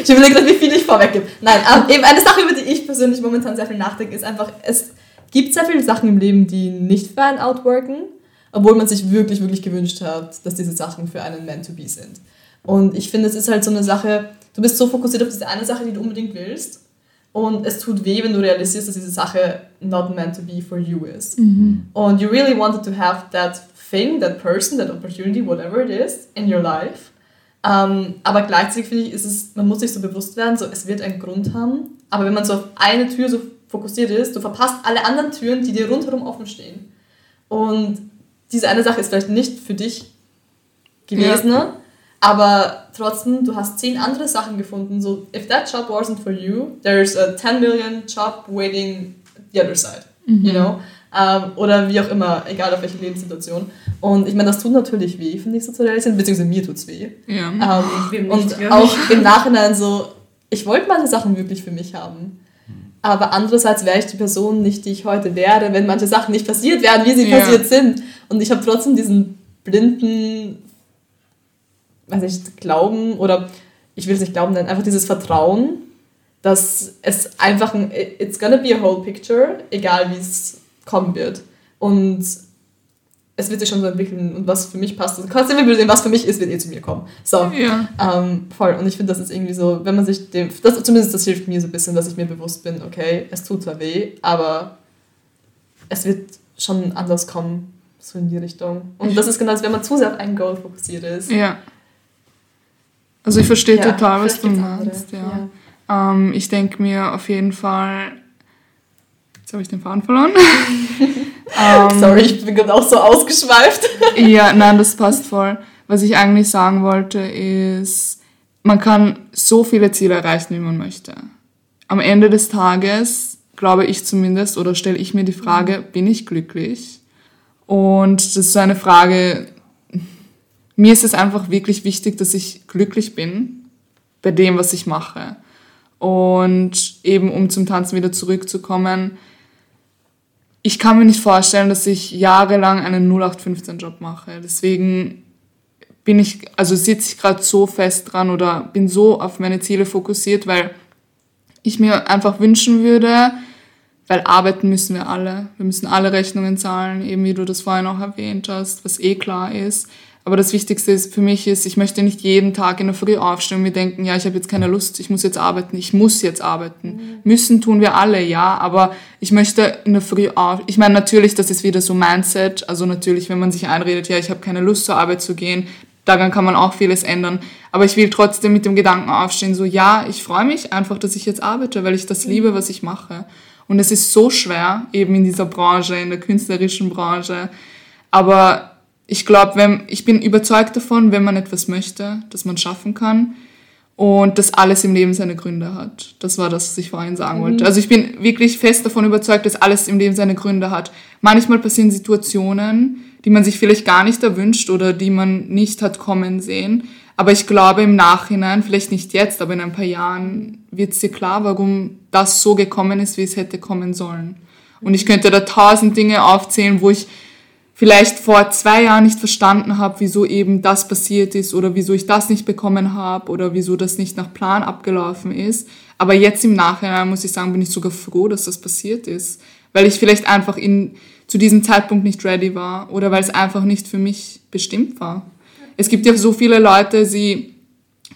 Ich überlege gerade, wie viel ich vorweggebe. Nein, aber ähm, eben eine Sache, über die ich persönlich momentan sehr viel nachdenke, ist einfach, es gibt sehr viele Sachen im Leben, die nicht für einen outworken, obwohl man sich wirklich, wirklich gewünscht hat, dass diese Sachen für einen meant to be sind. Und ich finde, es ist halt so eine Sache, du bist so fokussiert auf diese eine Sache, die du unbedingt willst, und es tut weh, wenn du realisierst, dass diese Sache not meant to be for you is. Und you really wanted to have that thing, that person, that opportunity, whatever it is, in your life. Ähm, aber gleichzeitig finde ich, ist es, man muss sich so bewusst werden, so es wird einen Grund haben. Aber wenn man so auf eine Tür so fokussiert ist, du verpasst alle anderen Türen, die dir rundherum offen stehen. Und diese eine Sache ist vielleicht nicht für dich gewesen, ne? aber trotzdem, du hast zehn andere Sachen gefunden. So, if that job wasn't for you, there's a 10 million job waiting the other side, you know? Ähm, oder wie auch immer, egal auf welche Lebenssituation. Und ich meine, das tut natürlich weh, finde ich so zu realisieren, beziehungsweise mir tut's weh. Ja. Ähm, und nicht, ja. auch im Nachhinein so, ich wollte manche Sachen wirklich für mich haben. Aber andererseits wäre ich die Person nicht, die ich heute wäre, wenn manche Sachen nicht passiert wären, wie sie Ja. passiert sind. Und ich habe trotzdem diesen blinden, weiß ich, Glauben oder ich will es nicht Glauben nennen, einfach dieses Vertrauen, dass es einfach ein, it's gonna be a whole picture, egal wie es kommen wird. Und es wird sich schon so entwickeln und was für mich passt. Also kannst du immer sehen, was für mich ist, wird eh zu mir kommen. So. Ja. Ähm, voll. Und ich finde, das ist irgendwie so, wenn man sich dem, das, zumindest das hilft mir so ein bisschen, dass ich mir bewusst bin, okay, es tut zwar weh, aber es wird schon anders kommen, so in die Richtung. Und das ist genau, als wenn man zu sehr auf ein Goal fokussiert ist. Ja. Also ich verstehe Ja, total, was du meinst. Ja. Ähm, ich denke mir auf jeden Fall. Habe ich den Faden verloren. ähm, Sorry, ich bin gerade auch so ausgeschweift. ja, nein, das passt voll. Was ich eigentlich sagen wollte, ist, man kann so viele Ziele erreichen, wie man möchte. Am Ende des Tages, glaube ich zumindest, oder stelle ich mir die Frage, bin ich glücklich? Und das ist eine Frage, mir ist es einfach wirklich wichtig, dass ich glücklich bin bei dem, was ich mache. Und eben, um zum Tanzen wieder zurückzukommen, ich kann mir nicht vorstellen, dass ich jahrelang einen 0815-Job mache. Deswegen bin ich, also sitze ich gerade so fest dran oder bin so auf meine Ziele fokussiert, weil ich mir einfach wünschen würde, weil arbeiten müssen wir alle. Wir müssen alle Rechnungen zahlen, eben wie du das vorhin auch erwähnt hast, was eh klar ist. Aber das Wichtigste ist für mich ist, ich möchte nicht jeden Tag in der Früh aufstehen und mir denken, ja, ich habe jetzt keine Lust, ich muss jetzt arbeiten, ich muss jetzt arbeiten. Müssen tun wir alle, ja, aber ich möchte in der Früh auf. Ich meine, natürlich, das ist wieder so Mindset. Also natürlich, wenn man sich einredet, ja, ich habe keine Lust zur Arbeit zu gehen, daran kann man auch vieles ändern. Aber ich will trotzdem mit dem Gedanken aufstehen, so ja, ich freue mich einfach, dass ich jetzt arbeite, weil ich das liebe, was ich mache. Und es ist so schwer, eben in dieser Branche, in der künstlerischen Branche. Aber ich glaube, wenn, ich bin überzeugt davon, wenn man etwas möchte, dass man schaffen kann und dass alles im Leben seine Gründe hat. Das war das, was ich vorhin sagen wollte. Also ich bin wirklich fest davon überzeugt, dass alles im Leben seine Gründe hat. Manchmal passieren Situationen, die man sich vielleicht gar nicht erwünscht oder die man nicht hat kommen sehen. Aber ich glaube im Nachhinein, vielleicht nicht jetzt, aber in ein paar Jahren wird es dir klar, warum das so gekommen ist, wie es hätte kommen sollen. Und ich könnte da tausend Dinge aufzählen, wo ich vielleicht vor zwei Jahren nicht verstanden habe, wieso eben das passiert ist oder wieso ich das nicht bekommen habe oder wieso das nicht nach Plan abgelaufen ist. Aber jetzt im Nachhinein muss ich sagen, bin ich sogar froh, dass das passiert ist, weil ich vielleicht einfach in, zu diesem Zeitpunkt nicht ready war oder weil es einfach nicht für mich bestimmt war. Es gibt ja so viele Leute, die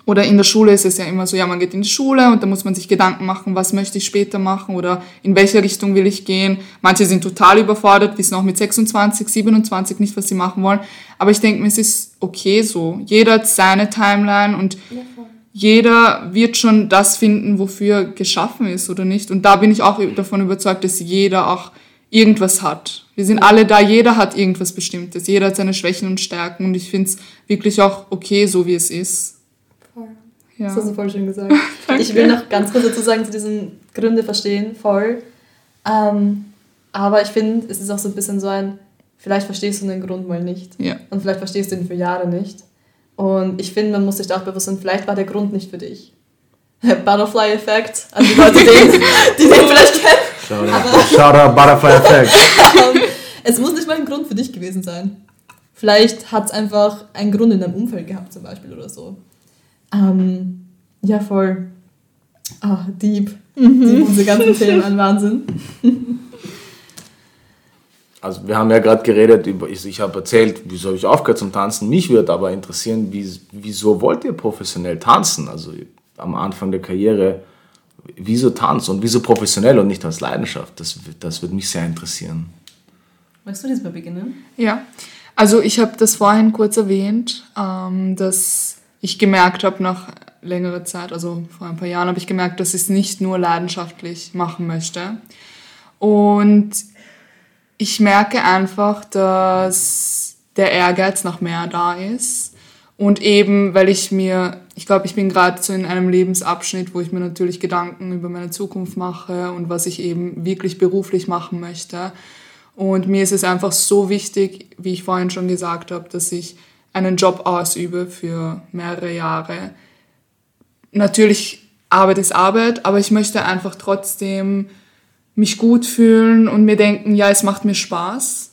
oder in der Schule ist es ja immer so, ja, man geht in die Schule und da muss man sich Gedanken machen, was möchte ich später machen oder in welche Richtung will ich gehen. Manche sind total überfordert, wissen auch mit 26, 27 nicht, was sie machen wollen. Aber ich denke mir, es ist okay so. Jeder hat seine Timeline und jeder wird schon das finden, wofür geschaffen ist oder nicht. Und da bin ich auch davon überzeugt, dass jeder auch irgendwas hat. Wir sind alle da, jeder hat irgendwas Bestimmtes. Jeder hat seine Schwächen und Stärken und ich finde es wirklich auch okay, so wie es ist. Ja. Das hast du voll schön gesagt. ich will noch ganz kurz dazu sagen, zu diesen Gründe verstehen, voll. Ähm, aber ich finde, es ist auch so ein bisschen so ein, vielleicht verstehst du den Grund mal nicht. Ja. Und vielleicht verstehst du ihn für Jahre nicht. Und ich finde, man muss sich da auch bewusst sein, vielleicht war der Grund nicht für dich. Butterfly-Effekt, an die Leute, die, die den vielleicht kennen. Shoutout Shoutout Butterfly Effect. Ähm, es muss nicht mal ein Grund für dich gewesen sein. Vielleicht hat es einfach einen Grund in deinem Umfeld gehabt, zum Beispiel oder so. Ähm, ja, voll. Ah, deep. Deep, unsere ganzen Themen an Wahnsinn. Also wir haben ja gerade geredet über, ich, ich habe erzählt, wieso habe ich aufgehört zum Tanzen. Mich würde aber interessieren, wie, wieso wollt ihr professionell tanzen? Also am Anfang der Karriere wieso Tanz und wieso professionell und nicht als Leidenschaft? Das, das würde mich sehr interessieren. Magst du diesmal beginnen? Ja, also ich habe das vorhin kurz erwähnt, ähm, dass ich gemerkt habe nach längerer Zeit, also vor ein paar Jahren habe ich gemerkt, dass ich es nicht nur leidenschaftlich machen möchte. Und ich merke einfach, dass der Ehrgeiz nach mehr da ist. Und eben, weil ich mir, ich glaube, ich bin gerade so in einem Lebensabschnitt, wo ich mir natürlich Gedanken über meine Zukunft mache und was ich eben wirklich beruflich machen möchte. Und mir ist es einfach so wichtig, wie ich vorhin schon gesagt habe, dass ich einen Job ausübe für mehrere Jahre. Natürlich, Arbeit ist Arbeit, aber ich möchte einfach trotzdem mich gut fühlen und mir denken, ja, es macht mir Spaß.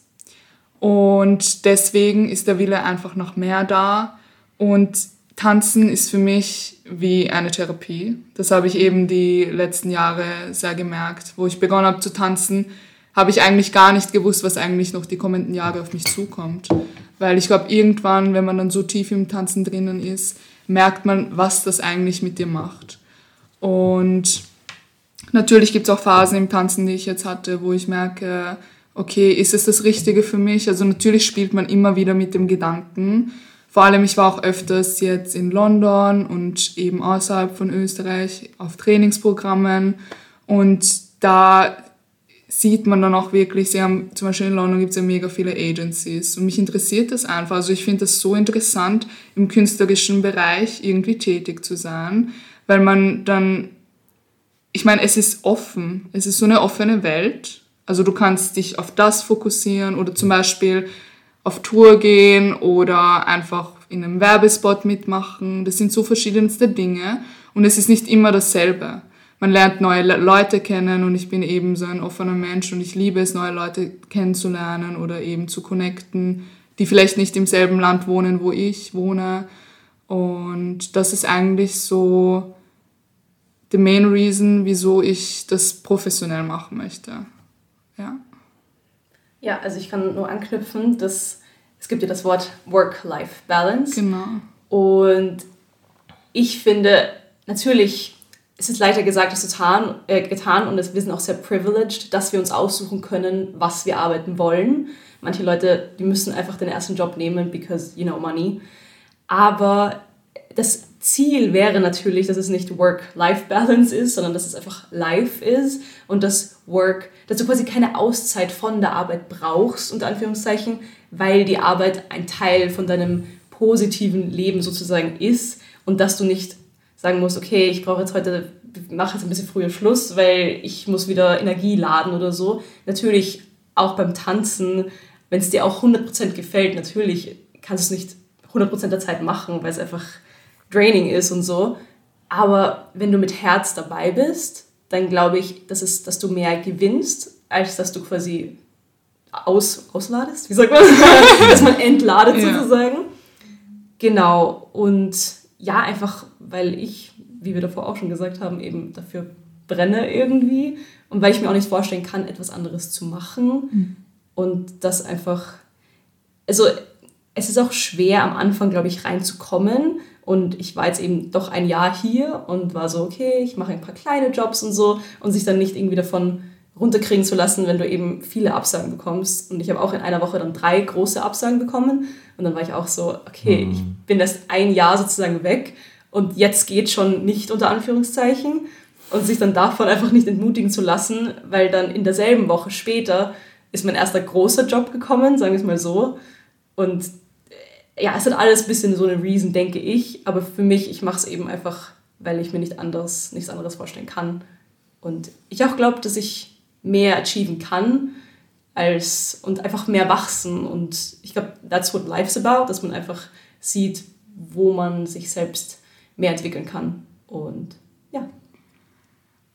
Und deswegen ist der Wille einfach noch mehr da. Und Tanzen ist für mich wie eine Therapie. Das habe ich eben die letzten Jahre sehr gemerkt. Wo ich begonnen habe zu tanzen, habe ich eigentlich gar nicht gewusst, was eigentlich noch die kommenden Jahre auf mich zukommt. Weil ich glaube, irgendwann, wenn man dann so tief im Tanzen drinnen ist, merkt man, was das eigentlich mit dir macht. Und Natürlich gibt es auch Phasen im Tanzen, die ich jetzt hatte, wo ich merke, okay, ist es das Richtige für mich? Also natürlich spielt man immer wieder mit dem Gedanken. Vor allem, ich war auch öfters jetzt in London und eben außerhalb von Österreich auf Trainingsprogrammen und da sieht man dann auch wirklich, sie haben zum Beispiel in London gibt es ja mega viele Agencies und mich interessiert das einfach. Also ich finde das so interessant, im künstlerischen Bereich irgendwie tätig zu sein, weil man dann ich meine, es ist offen. Es ist so eine offene Welt. Also du kannst dich auf das fokussieren oder zum Beispiel auf Tour gehen oder einfach in einem Werbespot mitmachen. Das sind so verschiedenste Dinge und es ist nicht immer dasselbe. Man lernt neue Leute kennen und ich bin eben so ein offener Mensch und ich liebe es, neue Leute kennenzulernen oder eben zu connecten, die vielleicht nicht im selben Land wohnen, wo ich wohne. Und das ist eigentlich so the main reason, wieso ich das professionell machen möchte. Ja. Ja, also ich kann nur anknüpfen, dass es gibt ja das Wort Work-Life-Balance. Genau. Und ich finde, natürlich ist es leichter gesagt als getan, äh, getan und wir sind auch sehr privileged, dass wir uns aussuchen können, was wir arbeiten wollen. Manche Leute, die müssen einfach den ersten Job nehmen, because, you know, money. Aber das Ziel wäre natürlich, dass es nicht Work-Life-Balance ist, sondern dass es einfach Life ist und dass Work, dass du quasi keine Auszeit von der Arbeit brauchst, unter Anführungszeichen, weil die Arbeit ein Teil von deinem positiven Leben sozusagen ist und dass du nicht sagen musst, okay, ich brauche jetzt heute, mache jetzt ein bisschen früher Schluss, weil ich muss wieder Energie laden oder so. Natürlich auch beim Tanzen, wenn es dir auch 100% gefällt, natürlich kannst du es nicht 100% der Zeit machen, weil es einfach draining ist und so. Aber wenn du mit Herz dabei bist, dann glaube ich, dass, es, dass du mehr gewinnst, als dass du quasi aus, ausladest. Wie sagt man das? dass man entladet ja. sozusagen. Genau. Und ja, einfach, weil ich, wie wir davor auch schon gesagt haben, eben dafür brenne irgendwie und weil ich mir auch nicht vorstellen kann, etwas anderes zu machen. Mhm. Und das einfach, also es ist auch schwer am Anfang, glaube ich, reinzukommen, und ich war jetzt eben doch ein Jahr hier und war so, okay, ich mache ein paar kleine Jobs und so und sich dann nicht irgendwie davon runterkriegen zu lassen, wenn du eben viele Absagen bekommst. Und ich habe auch in einer Woche dann drei große Absagen bekommen. Und dann war ich auch so, okay, mhm. ich bin erst ein Jahr sozusagen weg und jetzt geht schon nicht unter Anführungszeichen. Und sich dann davon einfach nicht entmutigen zu lassen, weil dann in derselben Woche später ist mein erster großer Job gekommen, sagen wir es mal so. Und ja, es hat alles ein bisschen so eine Reason, denke ich. Aber für mich, ich mache es eben einfach, weil ich mir nicht anderes, nichts anderes vorstellen kann. Und ich auch glaube, dass ich mehr achieven kann als und einfach mehr wachsen. Und ich glaube, that's what life's about, dass man einfach sieht, wo man sich selbst mehr entwickeln kann. Und ja.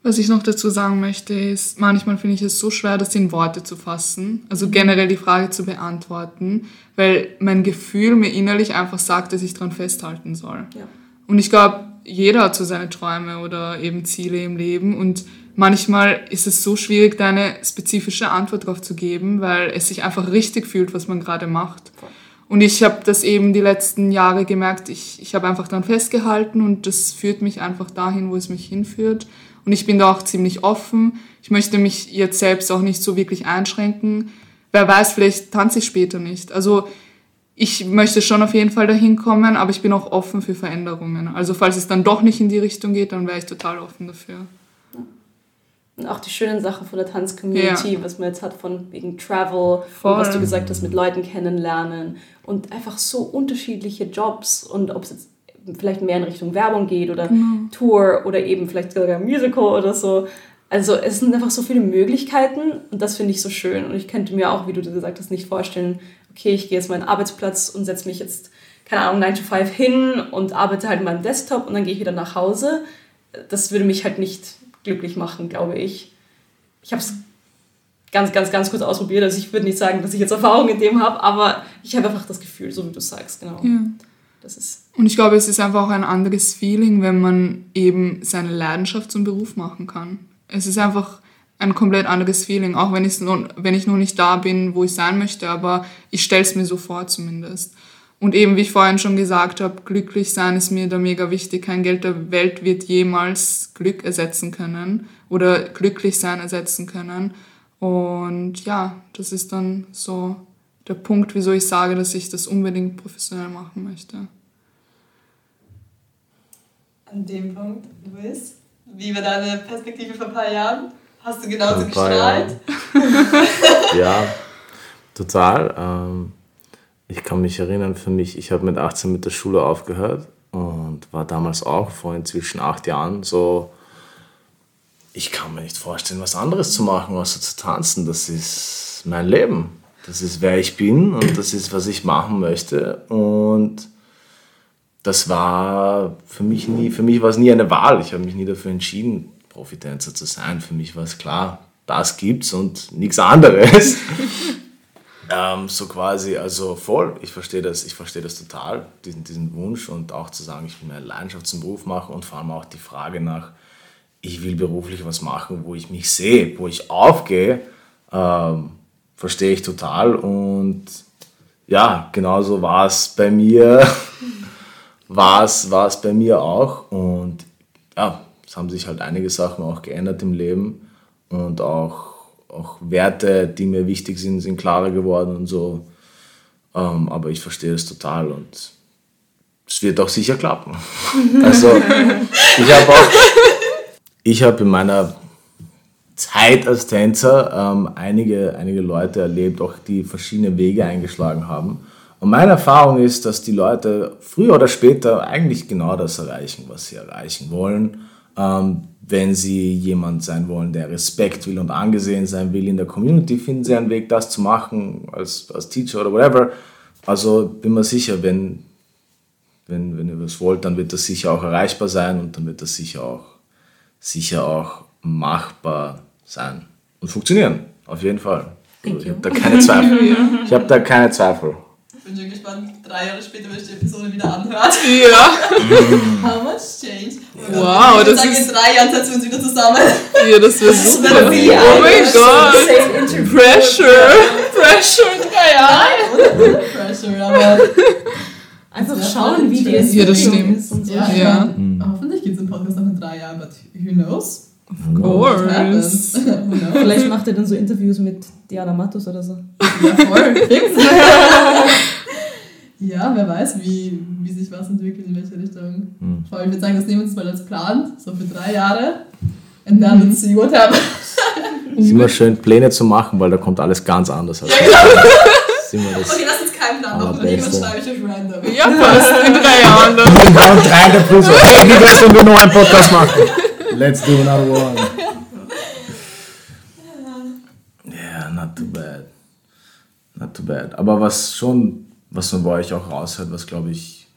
Was ich noch dazu sagen möchte, ist, manchmal finde ich es so schwer, das in Worte zu fassen, also mhm. generell die Frage zu beantworten, weil mein Gefühl mir innerlich einfach sagt, dass ich daran festhalten soll. Ja. Und ich glaube, jeder hat so seine Träume oder eben Ziele im Leben und manchmal ist es so schwierig, da eine spezifische Antwort darauf zu geben, weil es sich einfach richtig fühlt, was man gerade macht. Und ich habe das eben die letzten Jahre gemerkt, ich, ich habe einfach daran festgehalten und das führt mich einfach dahin, wo es mich hinführt. Und ich bin da auch ziemlich offen. Ich möchte mich jetzt selbst auch nicht so wirklich einschränken. Wer weiß, vielleicht tanze ich später nicht. Also ich möchte schon auf jeden Fall dahin kommen, aber ich bin auch offen für Veränderungen. Also falls es dann doch nicht in die Richtung geht, dann wäre ich total offen dafür. Und auch die schönen Sachen von der Tanzcommunity, ja. was man jetzt hat von wegen Travel, und was du gesagt hast, mit Leuten kennenlernen und einfach so unterschiedliche Jobs und ob es jetzt vielleicht mehr in Richtung Werbung geht oder genau. Tour oder eben vielleicht sogar Musical oder so. Also es sind einfach so viele Möglichkeiten und das finde ich so schön. Und ich könnte mir auch, wie du gesagt hast, nicht vorstellen, okay, ich gehe jetzt meinen Arbeitsplatz und setze mich jetzt, keine Ahnung, 9 to 5 hin und arbeite halt an meinem Desktop und dann gehe ich wieder nach Hause. Das würde mich halt nicht glücklich machen, glaube ich. Ich habe es ganz, ganz, ganz kurz ausprobiert. Also ich würde nicht sagen, dass ich jetzt Erfahrung in dem habe, aber ich habe einfach das Gefühl, so wie du sagst, genau. Ja. Das ist und ich glaube, es ist einfach auch ein anderes Feeling, wenn man eben seine Leidenschaft zum Beruf machen kann. Es ist einfach ein komplett anderes Feeling, auch wenn, wenn ich noch nicht da bin, wo ich sein möchte, aber ich stelle es mir so vor zumindest. Und eben, wie ich vorhin schon gesagt habe, glücklich sein ist mir da mega wichtig. Kein Geld der Welt wird jemals Glück ersetzen können oder glücklich sein ersetzen können. Und ja, das ist dann so der Punkt, wieso ich sage, dass ich das unbedingt professionell machen möchte. An dem Punkt, Luis, wie war deine Perspektive vor ein paar Jahren? Hast du genauso gestrahlt? ja, total. Ähm, ich kann mich erinnern, für mich, ich habe mit 18 mit der Schule aufgehört und war damals auch vor inzwischen acht Jahren so, ich kann mir nicht vorstellen, was anderes zu machen, außer zu tanzen. Das ist mein Leben. Das ist, wer ich bin und das ist, was ich machen möchte. Und das war für mich nie, für mich war es nie eine Wahl. Ich habe mich nie dafür entschieden, Profitänzer zu sein. Für mich war es klar, das gibt's und nichts anderes. ähm, so quasi, also voll, ich verstehe das, ich verstehe das total, diesen, diesen Wunsch und auch zu sagen, ich will meine Leidenschaft zum Beruf machen und vor allem auch die Frage nach, ich will beruflich was machen, wo ich mich sehe, wo ich aufgehe, ähm, verstehe ich total und ja, genauso war es bei mir, war es, war es bei mir auch und ja, es haben sich halt einige Sachen auch geändert im Leben und auch, auch Werte, die mir wichtig sind, sind klarer geworden und so. Ähm, aber ich verstehe es total und es wird auch sicher klappen. also ich habe auch, ich habe in meiner Zeit als Tänzer ähm, einige, einige Leute erlebt, auch die verschiedene Wege eingeschlagen haben. Und meine Erfahrung ist, dass die Leute früher oder später eigentlich genau das erreichen, was sie erreichen wollen ähm, wenn sie jemand sein wollen, der Respekt will und angesehen sein will in der Community, finden sie einen Weg, das zu machen, als, als Teacher oder whatever. Also bin mir sicher, wenn, wenn, wenn ihr das wollt, dann wird das sicher auch erreichbar sein und dann wird das sicher auch, sicher auch machbar sein und funktionieren. Auf jeden Fall. ich habe da keine Zweifel. Ich habe da keine Zweifel bin schon gespannt, drei Jahre später, wenn ich die Episode wieder anhört. Ja. How much change? Wow, das sagen, ist... in drei Jahren setzen wir uns wieder zusammen. Ja, das wäre super. oh mein Gott. Pressure. Pressure in drei Jahren. Pressure, aber... Einfach schauen, wie die es Ja, das stimmt. So. Ja, ja. Mhm. Hoffentlich gibt es einen Podcast noch in drei Jahren, but who knows? Of course. Vielleicht macht er dann so Interviews mit Diana Matos oder so. Ja, voll. Ja, wer weiß, wie, wie sich was entwickelt, in welche Richtung. Mhm. Vor allem, ich würde sagen, das nehmen wir uns mal als Plan, so für drei Jahre. And then let's see what happens. Es ist immer schön, Pläne zu machen, weil da kommt alles ganz anders. Als ja, genau. okay, lass uns keinen Plan machen. Irgendwas schreibe ich euch random. Ja, passt. In drei Jahren dann. Und drei der Plus. Hey, wie wär's, wenn wir noch einen Podcast machen? Let's do another one. Yeah, not too bad. Not too bad. Aber was schon was man bei euch auch raushört, was glaube ich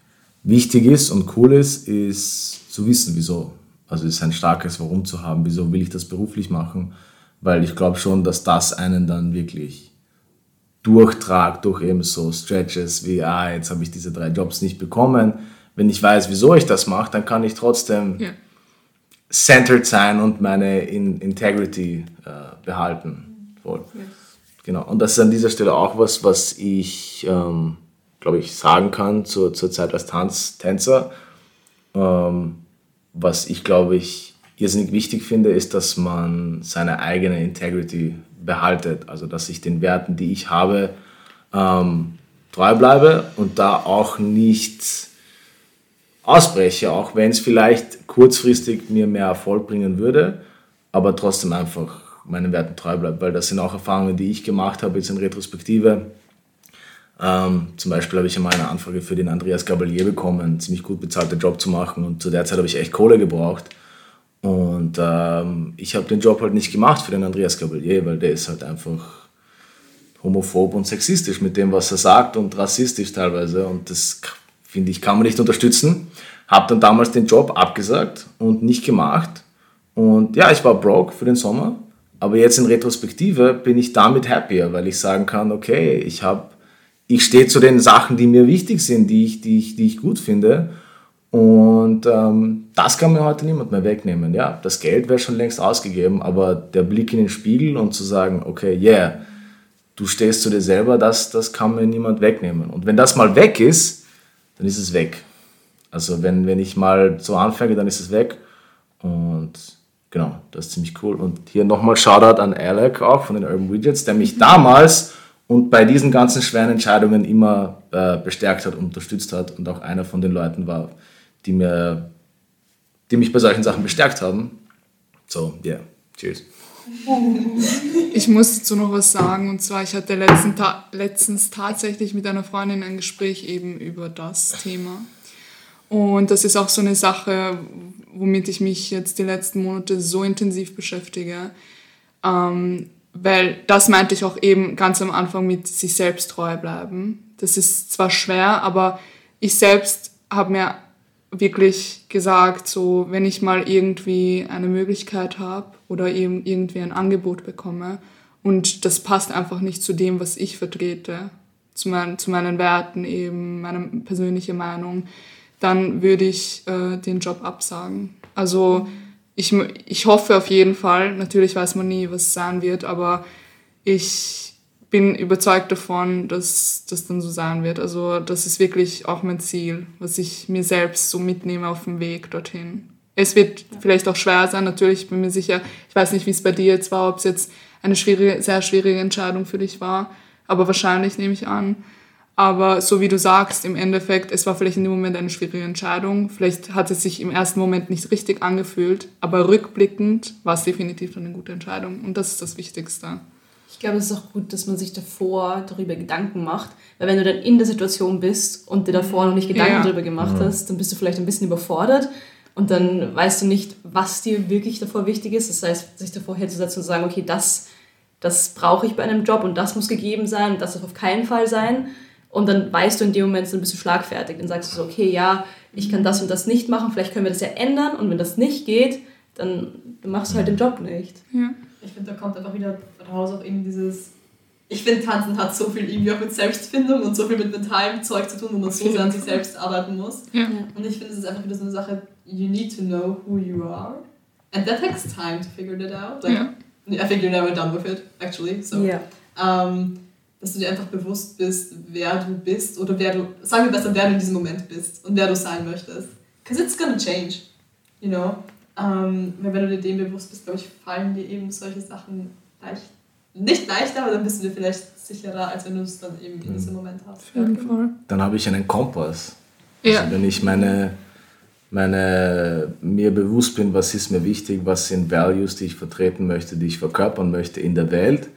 wichtig ist und cool ist, ist zu wissen, wieso. Also es ist ein starkes Warum zu haben, wieso will ich das beruflich machen, weil ich glaube schon, dass das einen dann wirklich durchtragt durch eben so Stretches wie, ah, jetzt habe ich diese drei Jobs nicht bekommen. Wenn ich weiß, wieso ich das mache, dann kann ich trotzdem ja. centered sein und meine In Integrity äh, behalten. Voll. Ja. Genau. Und das ist an dieser Stelle auch was, was ich ähm, glaube ich, sagen kann zur, zur Zeit als Tanz, Tänzer, ähm, was ich glaube ich irrsinnig wichtig finde, ist, dass man seine eigene Integrity behaltet. Also dass ich den Werten, die ich habe, ähm, treu bleibe und da auch nicht ausbreche, auch wenn es vielleicht kurzfristig mir mehr Erfolg bringen würde, aber trotzdem einfach meinen Werten treu bleibe, weil das sind auch Erfahrungen, die ich gemacht habe jetzt in Retrospektive. Ähm, zum Beispiel habe ich einmal eine Anfrage für den Andreas Gabalier bekommen, einen ziemlich gut bezahlten Job zu machen und zu der Zeit habe ich echt Kohle gebraucht. Und ähm, ich habe den Job halt nicht gemacht für den Andreas Gabalier, weil der ist halt einfach homophob und sexistisch mit dem, was er sagt und rassistisch teilweise. Und das finde ich, kann man nicht unterstützen. Habe dann damals den Job abgesagt und nicht gemacht. Und ja, ich war broke für den Sommer. Aber jetzt in Retrospektive bin ich damit happier, weil ich sagen kann, okay, ich habe, ich stehe zu den Sachen, die mir wichtig sind, die ich, die ich, die ich gut finde. Und ähm, das kann mir heute niemand mehr wegnehmen. Ja, das Geld wäre schon längst ausgegeben, aber der Blick in den Spiegel und zu sagen, okay, yeah, du stehst zu dir selber, das, das kann mir niemand wegnehmen. Und wenn das mal weg ist, dann ist es weg. Also wenn, wenn ich mal so anfange, dann ist es weg. Und genau, das ist ziemlich cool. Und hier nochmal Shoutout an Alec auch von den Urban Widgets, der mich damals und bei diesen ganzen schweren Entscheidungen immer äh, bestärkt hat unterstützt hat und auch einer von den Leuten war, die, mir, die mich bei solchen Sachen bestärkt haben. So, yeah, cheers. Ich muss dazu noch was sagen. Und zwar, ich hatte letzten Ta letztens tatsächlich mit einer Freundin ein Gespräch eben über das Thema. Und das ist auch so eine Sache, womit ich mich jetzt die letzten Monate so intensiv beschäftige. Ähm, weil das meinte ich auch eben ganz am Anfang mit sich selbst treu bleiben. Das ist zwar schwer, aber ich selbst habe mir wirklich gesagt, so wenn ich mal irgendwie eine Möglichkeit habe oder eben irgendwie ein Angebot bekomme und das passt einfach nicht zu dem, was ich vertrete, zu, mein, zu meinen Werten eben, meine persönliche Meinung, dann würde ich äh, den Job absagen. Also ich, ich hoffe auf jeden Fall, natürlich weiß man nie, was sein wird, aber ich bin überzeugt davon, dass das dann so sein wird. Also das ist wirklich auch mein Ziel, was ich mir selbst so mitnehme auf dem Weg dorthin. Es wird vielleicht auch schwer sein, natürlich, bin mir sicher, ich weiß nicht, wie es bei dir jetzt war, ob es jetzt eine schwierige, sehr schwierige Entscheidung für dich war, aber wahrscheinlich nehme ich an. Aber so wie du sagst, im Endeffekt, es war vielleicht in dem Moment eine schwierige Entscheidung. Vielleicht hat es sich im ersten Moment nicht richtig angefühlt, aber rückblickend war es definitiv eine gute Entscheidung. Und das ist das Wichtigste. Ich glaube, es ist auch gut, dass man sich davor darüber Gedanken macht, weil wenn du dann in der Situation bist und dir davor noch nicht Gedanken ja. darüber gemacht ja. hast, dann bist du vielleicht ein bisschen überfordert und dann weißt du nicht, was dir wirklich davor wichtig ist. Das heißt, sich davor hinzusetzen und sagen, okay, das, das brauche ich bei einem Job und das muss gegeben sein und das darf auf keinen Fall sein. Und dann weißt du in dem Moment so ein bisschen schlagfertig. Dann sagst du so, okay, ja, ich kann das und das nicht machen, vielleicht können wir das ja ändern und wenn das nicht geht, dann, dann machst du halt den Job nicht. Ja ich finde, da kommt einfach wieder raus auch eben dieses. Ich finde, Tanzen hat so viel irgendwie auch mit Selbstfindung und so viel mit mentalem Zeug zu tun, wo man so sehr an sich selbst arbeiten muss. Ja. Und ich finde, es ist einfach wieder so eine Sache, you need to know who you are. And that takes time to figure that out. Like, ja. I think you're never done with it, actually. So, yeah. um, dass du dir einfach bewusst bist, wer du bist oder wer du, sagen wir besser, wer du in diesem Moment bist und wer du sein möchtest. Because it's gonna change, you know. Ähm, wenn du dir dem bewusst bist, glaube ich, fallen dir eben solche Sachen leicht, nicht leichter, aber dann bist du dir vielleicht sicherer, als wenn du es dann eben in diesem Moment hast. Ja, dann habe ich einen Kompass. Ja. Also wenn ich meine, meine, mir bewusst bin, was ist mir wichtig, was sind Values, die ich vertreten möchte, die ich verkörpern möchte in der Welt,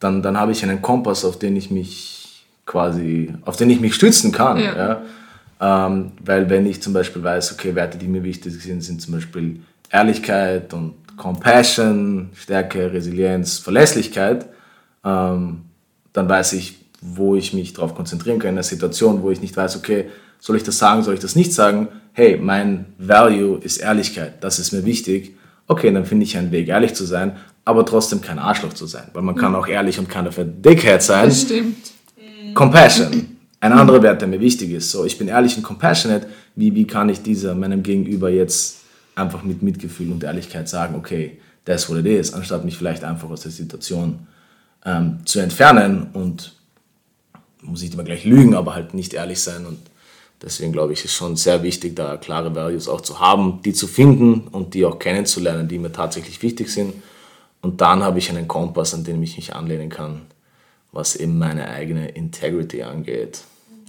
dann, dann habe ich einen Kompass, auf den ich mich quasi, auf den ich mich stützen kann. Ja. ja? Ähm, weil wenn ich zum Beispiel weiß, okay, Werte, die mir wichtig sind, sind zum Beispiel Ehrlichkeit und Compassion, Stärke, Resilienz, Verlässlichkeit, ähm, dann weiß ich, wo ich mich darauf konzentrieren kann in einer Situation, wo ich nicht weiß, okay, soll ich das sagen, soll ich das nicht sagen? Hey, mein Value ist Ehrlichkeit, das ist mir wichtig. Okay, dann finde ich einen Weg, ehrlich zu sein, aber trotzdem kein Arschloch zu sein, weil man kann auch ehrlich und keine Dickhead sein. Das stimmt. Compassion ein anderer Wert, der mir wichtig ist. So, ich bin ehrlich und compassionate. Wie, wie kann ich dieser meinem Gegenüber jetzt einfach mit Mitgefühl und Ehrlichkeit sagen, okay, that's what it is, anstatt mich vielleicht einfach aus der Situation ähm, zu entfernen und muss ich immer gleich lügen, aber halt nicht ehrlich sein und Deswegen glaube ich, ist schon sehr wichtig, da klare Values auch zu haben, die zu finden und die auch kennenzulernen, die mir tatsächlich wichtig sind. Und dann habe ich einen Kompass, an den ich mich anlehnen kann, was eben meine eigene Integrity angeht.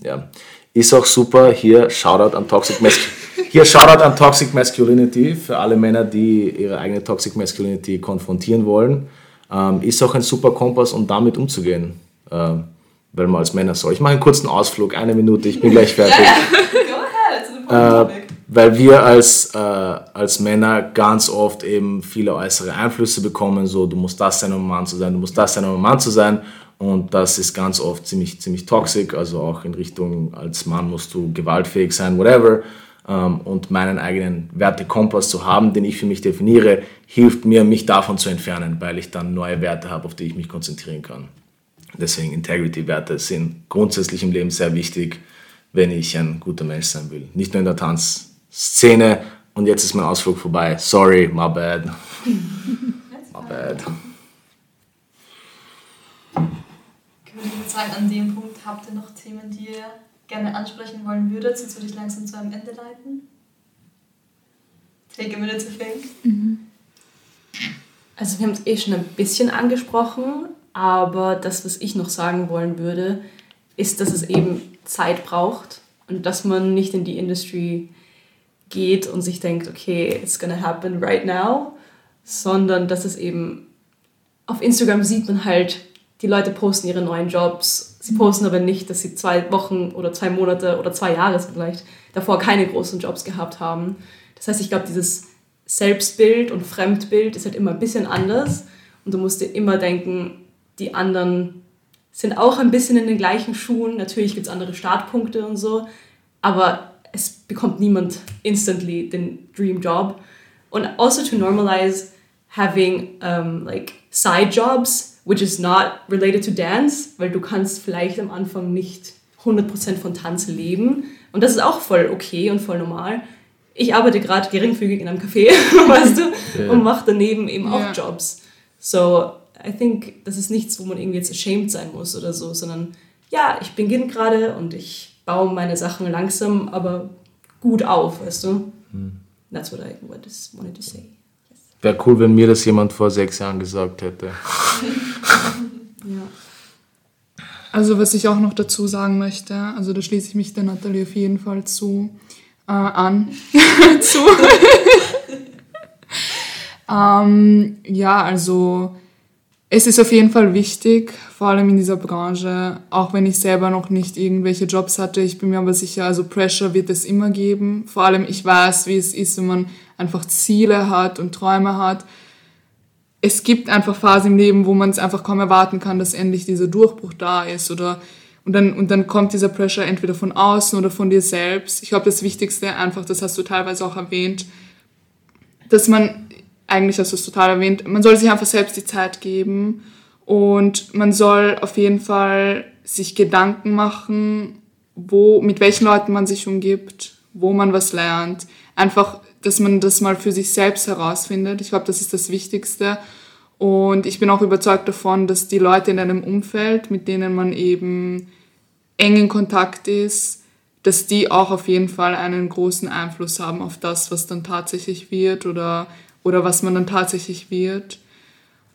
Ja. Ist auch super. Hier Shoutout an Toxic Masculinity. Hier Shoutout an Toxic Masculinity für alle Männer, die ihre eigene Toxic Masculinity konfrontieren wollen. Ähm, ist auch ein super Kompass, um damit umzugehen. Ähm, weil man als Männer soll. Ich mache einen kurzen Ausflug, eine Minute, ich bin gleich fertig. Go ahead, äh, weil wir als, äh, als Männer ganz oft eben viele äußere Einflüsse bekommen, so du musst das sein, um ein Mann zu sein, du musst das sein, um ein Mann zu sein. Und das ist ganz oft ziemlich, ziemlich toxisch, also auch in Richtung, als Mann musst du gewaltfähig sein, whatever. Ähm, und meinen eigenen Wertekompass zu haben, den ich für mich definiere, hilft mir, mich davon zu entfernen, weil ich dann neue Werte habe, auf die ich mich konzentrieren kann. Deswegen Integrity-Werte sind grundsätzlich im Leben sehr wichtig, wenn ich ein guter Mensch sein will. Nicht nur in der Tanzszene und jetzt ist mein Ausflug vorbei. Sorry, my bad. my bad. ich jetzt sagen, an dem Punkt habt ihr noch Themen, die ihr gerne ansprechen wollen würdet, sonst würde ich langsam zu einem Ende leiten. Take a minute to think. Mhm. Also wir haben es eh schon ein bisschen angesprochen, aber das, was ich noch sagen wollen würde, ist, dass es eben Zeit braucht und dass man nicht in die Industry geht und sich denkt, okay, it's gonna happen right now, sondern dass es eben auf Instagram sieht man halt die Leute posten ihre neuen Jobs. Sie posten aber nicht, dass sie zwei Wochen oder zwei Monate oder zwei Jahre vielleicht davor keine großen Jobs gehabt haben. Das heißt, ich glaube, dieses Selbstbild und Fremdbild ist halt immer ein bisschen anders. Und du musst dir immer denken, die anderen sind auch ein bisschen in den gleichen Schuhen. Natürlich gibt es andere Startpunkte und so. Aber es bekommt niemand instantly den Dream Job. Und also to normalize having um, like side jobs which is not related to dance, weil du kannst vielleicht am Anfang nicht 100% von Tanz leben. Und das ist auch voll okay und voll normal. Ich arbeite gerade geringfügig in einem Café, weißt du, yeah. und mache daneben eben auch yeah. Jobs. So, I think, das ist nichts, wo man irgendwie jetzt ashamed sein muss oder so, sondern ja, ich beginne gerade und ich baue meine Sachen langsam, aber gut auf, weißt du. Hm. That's what I wanted to say. Wäre cool, wenn mir das jemand vor sechs Jahren gesagt hätte. ja. Also was ich auch noch dazu sagen möchte, also da schließe ich mich der Nathalie auf jeden Fall zu äh, an. zu. ähm, ja, also es ist auf jeden Fall wichtig, vor allem in dieser Branche, auch wenn ich selber noch nicht irgendwelche Jobs hatte. Ich bin mir aber sicher, also Pressure wird es immer geben. Vor allem ich weiß, wie es ist, wenn man einfach Ziele hat und Träume hat. Es gibt einfach Phasen im Leben, wo man es einfach kaum erwarten kann, dass endlich dieser Durchbruch da ist oder und dann, und dann kommt dieser Pressure entweder von außen oder von dir selbst. Ich glaube, das Wichtigste einfach, das hast du teilweise auch erwähnt, dass man, eigentlich hast du es total erwähnt, man soll sich einfach selbst die Zeit geben und man soll auf jeden Fall sich Gedanken machen, wo, mit welchen Leuten man sich umgibt, wo man was lernt. Einfach dass man das mal für sich selbst herausfindet. Ich glaube, das ist das Wichtigste. Und ich bin auch überzeugt davon, dass die Leute in einem Umfeld, mit denen man eben eng in Kontakt ist, dass die auch auf jeden Fall einen großen Einfluss haben auf das, was dann tatsächlich wird oder, oder was man dann tatsächlich wird.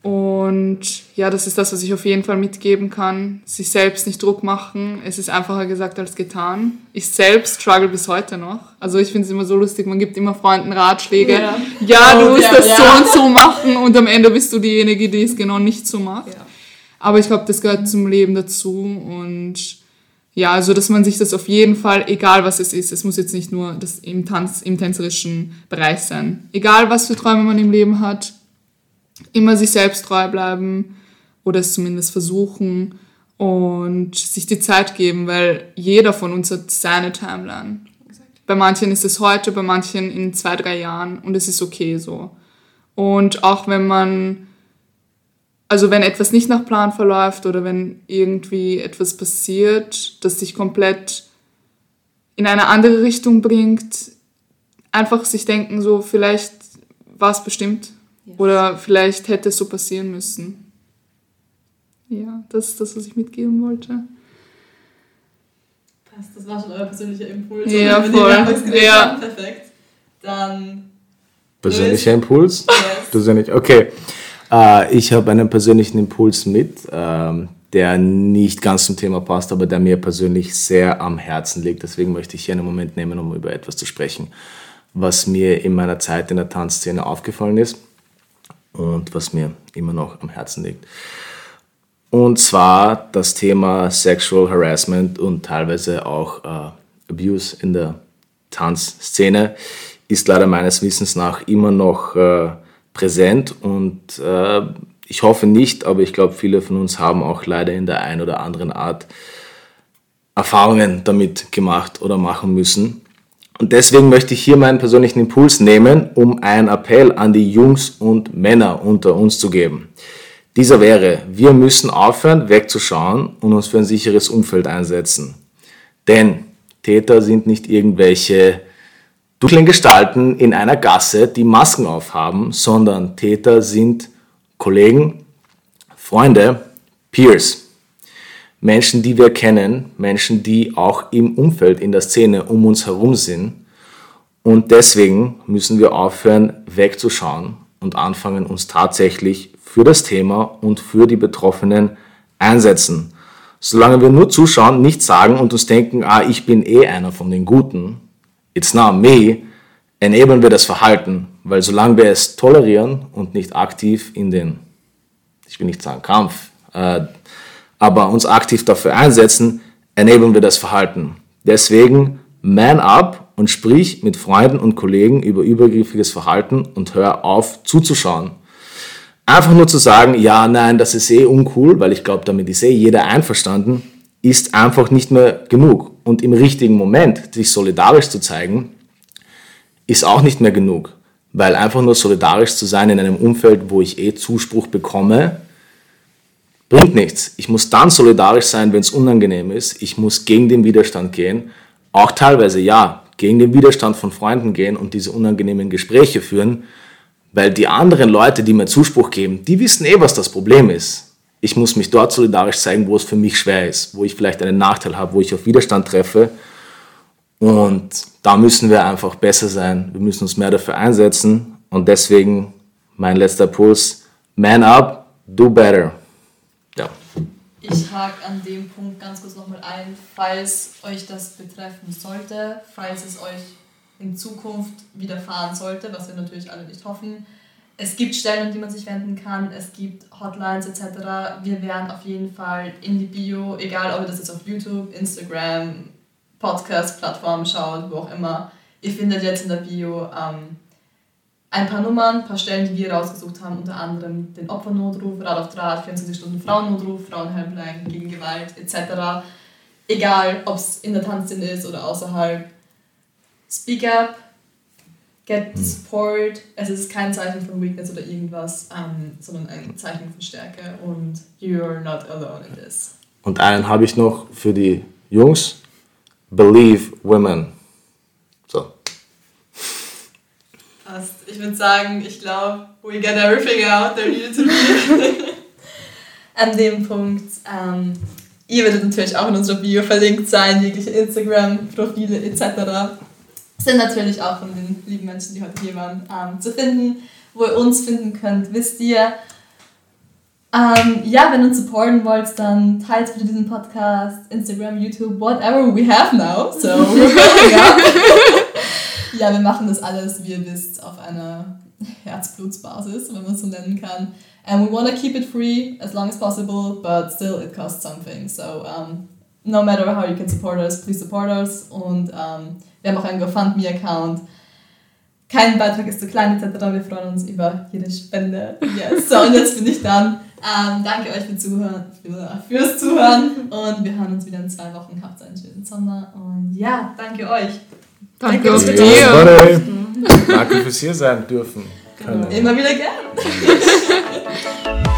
Und ja, das ist das, was ich auf jeden Fall mitgeben kann. Sich selbst nicht Druck machen. Es ist einfacher gesagt als getan. Ich selbst struggle bis heute noch. Also ich finde es immer so lustig, man gibt immer Freunden Ratschläge. Ja, ja du oh, musst ja, das ja. so und so machen und am Ende bist du diejenige, die es genau nicht so macht. Aber ich glaube, das gehört zum Leben dazu und ja, also dass man sich das auf jeden Fall, egal was es ist, es muss jetzt nicht nur das im Tanz, im tänzerischen Bereich sein. Egal was für Träume man im Leben hat, immer sich selbst treu bleiben oder es zumindest versuchen und sich die Zeit geben, weil jeder von uns hat seine Timeline. Bei manchen ist es heute, bei manchen in zwei, drei Jahren und es ist okay so. Und auch wenn man, also wenn etwas nicht nach Plan verläuft oder wenn irgendwie etwas passiert, das sich komplett in eine andere Richtung bringt, einfach sich denken, so vielleicht war es bestimmt oder vielleicht hätte es so passieren müssen. Ja, das ist das, was ich mitgeben wollte. Passt, das war schon euer persönlicher Impuls. Ja, voll. Ja. haben, Perfekt. Dann. Persönlicher Impuls? Yes. Persönlich, okay. Äh, ich habe einen persönlichen Impuls mit, ähm, der nicht ganz zum Thema passt, aber der mir persönlich sehr am Herzen liegt. Deswegen möchte ich hier einen Moment nehmen, um über etwas zu sprechen, was mir in meiner Zeit in der Tanzszene aufgefallen ist und was mir immer noch am Herzen liegt. Und zwar das Thema Sexual Harassment und teilweise auch äh, Abuse in der Tanzszene ist leider meines Wissens nach immer noch äh, präsent und äh, ich hoffe nicht, aber ich glaube, viele von uns haben auch leider in der einen oder anderen Art Erfahrungen damit gemacht oder machen müssen. Und deswegen möchte ich hier meinen persönlichen Impuls nehmen, um einen Appell an die Jungs und Männer unter uns zu geben. Dieser wäre, wir müssen aufhören, wegzuschauen und uns für ein sicheres Umfeld einsetzen. Denn Täter sind nicht irgendwelche dunklen Gestalten in einer Gasse, die Masken aufhaben, sondern Täter sind Kollegen, Freunde, Peers. Menschen, die wir kennen, Menschen, die auch im Umfeld, in der Szene um uns herum sind. Und deswegen müssen wir aufhören, wegzuschauen und anfangen, uns tatsächlich für das Thema und für die Betroffenen einsetzen. Solange wir nur zuschauen, nichts sagen und uns denken, ah, ich bin eh einer von den Guten, it's not me, enablen wir das Verhalten, weil solange wir es tolerieren und nicht aktiv in den, ich will nicht sagen Kampf, äh, aber uns aktiv dafür einsetzen, enablen wir das Verhalten. Deswegen man up und sprich mit Freunden und Kollegen über übergriffiges Verhalten und hör auf zuzuschauen. Einfach nur zu sagen, ja, nein, das ist eh uncool, weil ich glaube, damit ist eh jeder einverstanden, ist einfach nicht mehr genug. Und im richtigen Moment sich solidarisch zu zeigen, ist auch nicht mehr genug. Weil einfach nur solidarisch zu sein in einem Umfeld, wo ich eh Zuspruch bekomme, bringt nichts. Ich muss dann solidarisch sein, wenn es unangenehm ist. Ich muss gegen den Widerstand gehen. Auch teilweise, ja, gegen den Widerstand von Freunden gehen und diese unangenehmen Gespräche führen, weil die anderen Leute, die mir Zuspruch geben, die wissen eh, was das Problem ist. Ich muss mich dort solidarisch zeigen, wo es für mich schwer ist, wo ich vielleicht einen Nachteil habe, wo ich auf Widerstand treffe. Und da müssen wir einfach besser sein. Wir müssen uns mehr dafür einsetzen. Und deswegen mein letzter Puls, man up, do better. Ja. Ich hake an dem Punkt ganz kurz nochmal ein, falls euch das betreffen sollte, falls es euch in Zukunft widerfahren sollte, was wir natürlich alle nicht hoffen. Es gibt Stellen, an die man sich wenden kann, es gibt Hotlines etc. Wir werden auf jeden Fall in die Bio, egal ob ihr das jetzt auf YouTube, Instagram, Podcast-Plattformen schaut, wo auch immer, ihr findet jetzt in der Bio ähm, ein paar Nummern, ein paar Stellen, die wir rausgesucht haben, unter anderem den Opfernotruf, Rad auf Draht, 24 Stunden Frauennotruf, Frauenhelpline gegen Gewalt etc. Egal, ob es in der Tanzszene ist oder außerhalb. Speak up, get support. Es ist kein Zeichen von Weakness oder irgendwas, ähm, sondern ein Zeichen von Stärke und you're not alone in this. Und einen habe ich noch für die Jungs. Believe women. So. Passt. Ich würde sagen, ich glaube, we get everything out there needed to be. An dem Punkt, ähm, ihr werdet natürlich auch in unserer Bio verlinkt sein, jegliche Instagram-Profile etc. Sind natürlich auch von den lieben Menschen, die heute hier waren, ähm, zu finden. Wo ihr uns finden könnt, wisst ihr. Ähm, ja, wenn ihr uns supporten wollt, dann teilt bitte diesen Podcast, Instagram, YouTube, whatever we have now. So. Ja, wir machen das alles, wie ihr wisst, auf einer Herzblutsbasis, wenn man es so nennen kann. And we want to keep it free as long as possible, but still it costs something. So um, no matter how you can support us, please support us. Und um, wir haben auch einen GoFundMe-Account. Kein Beitrag ist zu klein etc. Wir freuen uns über jede Spende. Yes. So, und jetzt bin ich dann. Ähm, danke euch für Zuhören, für, fürs Zuhören und wir hören uns wieder in zwei Wochen. Habt einen schönen Sommer und ja, danke euch. Danke Danke, dir. Danke fürs hier sein dürfen. Können. Immer wieder gern.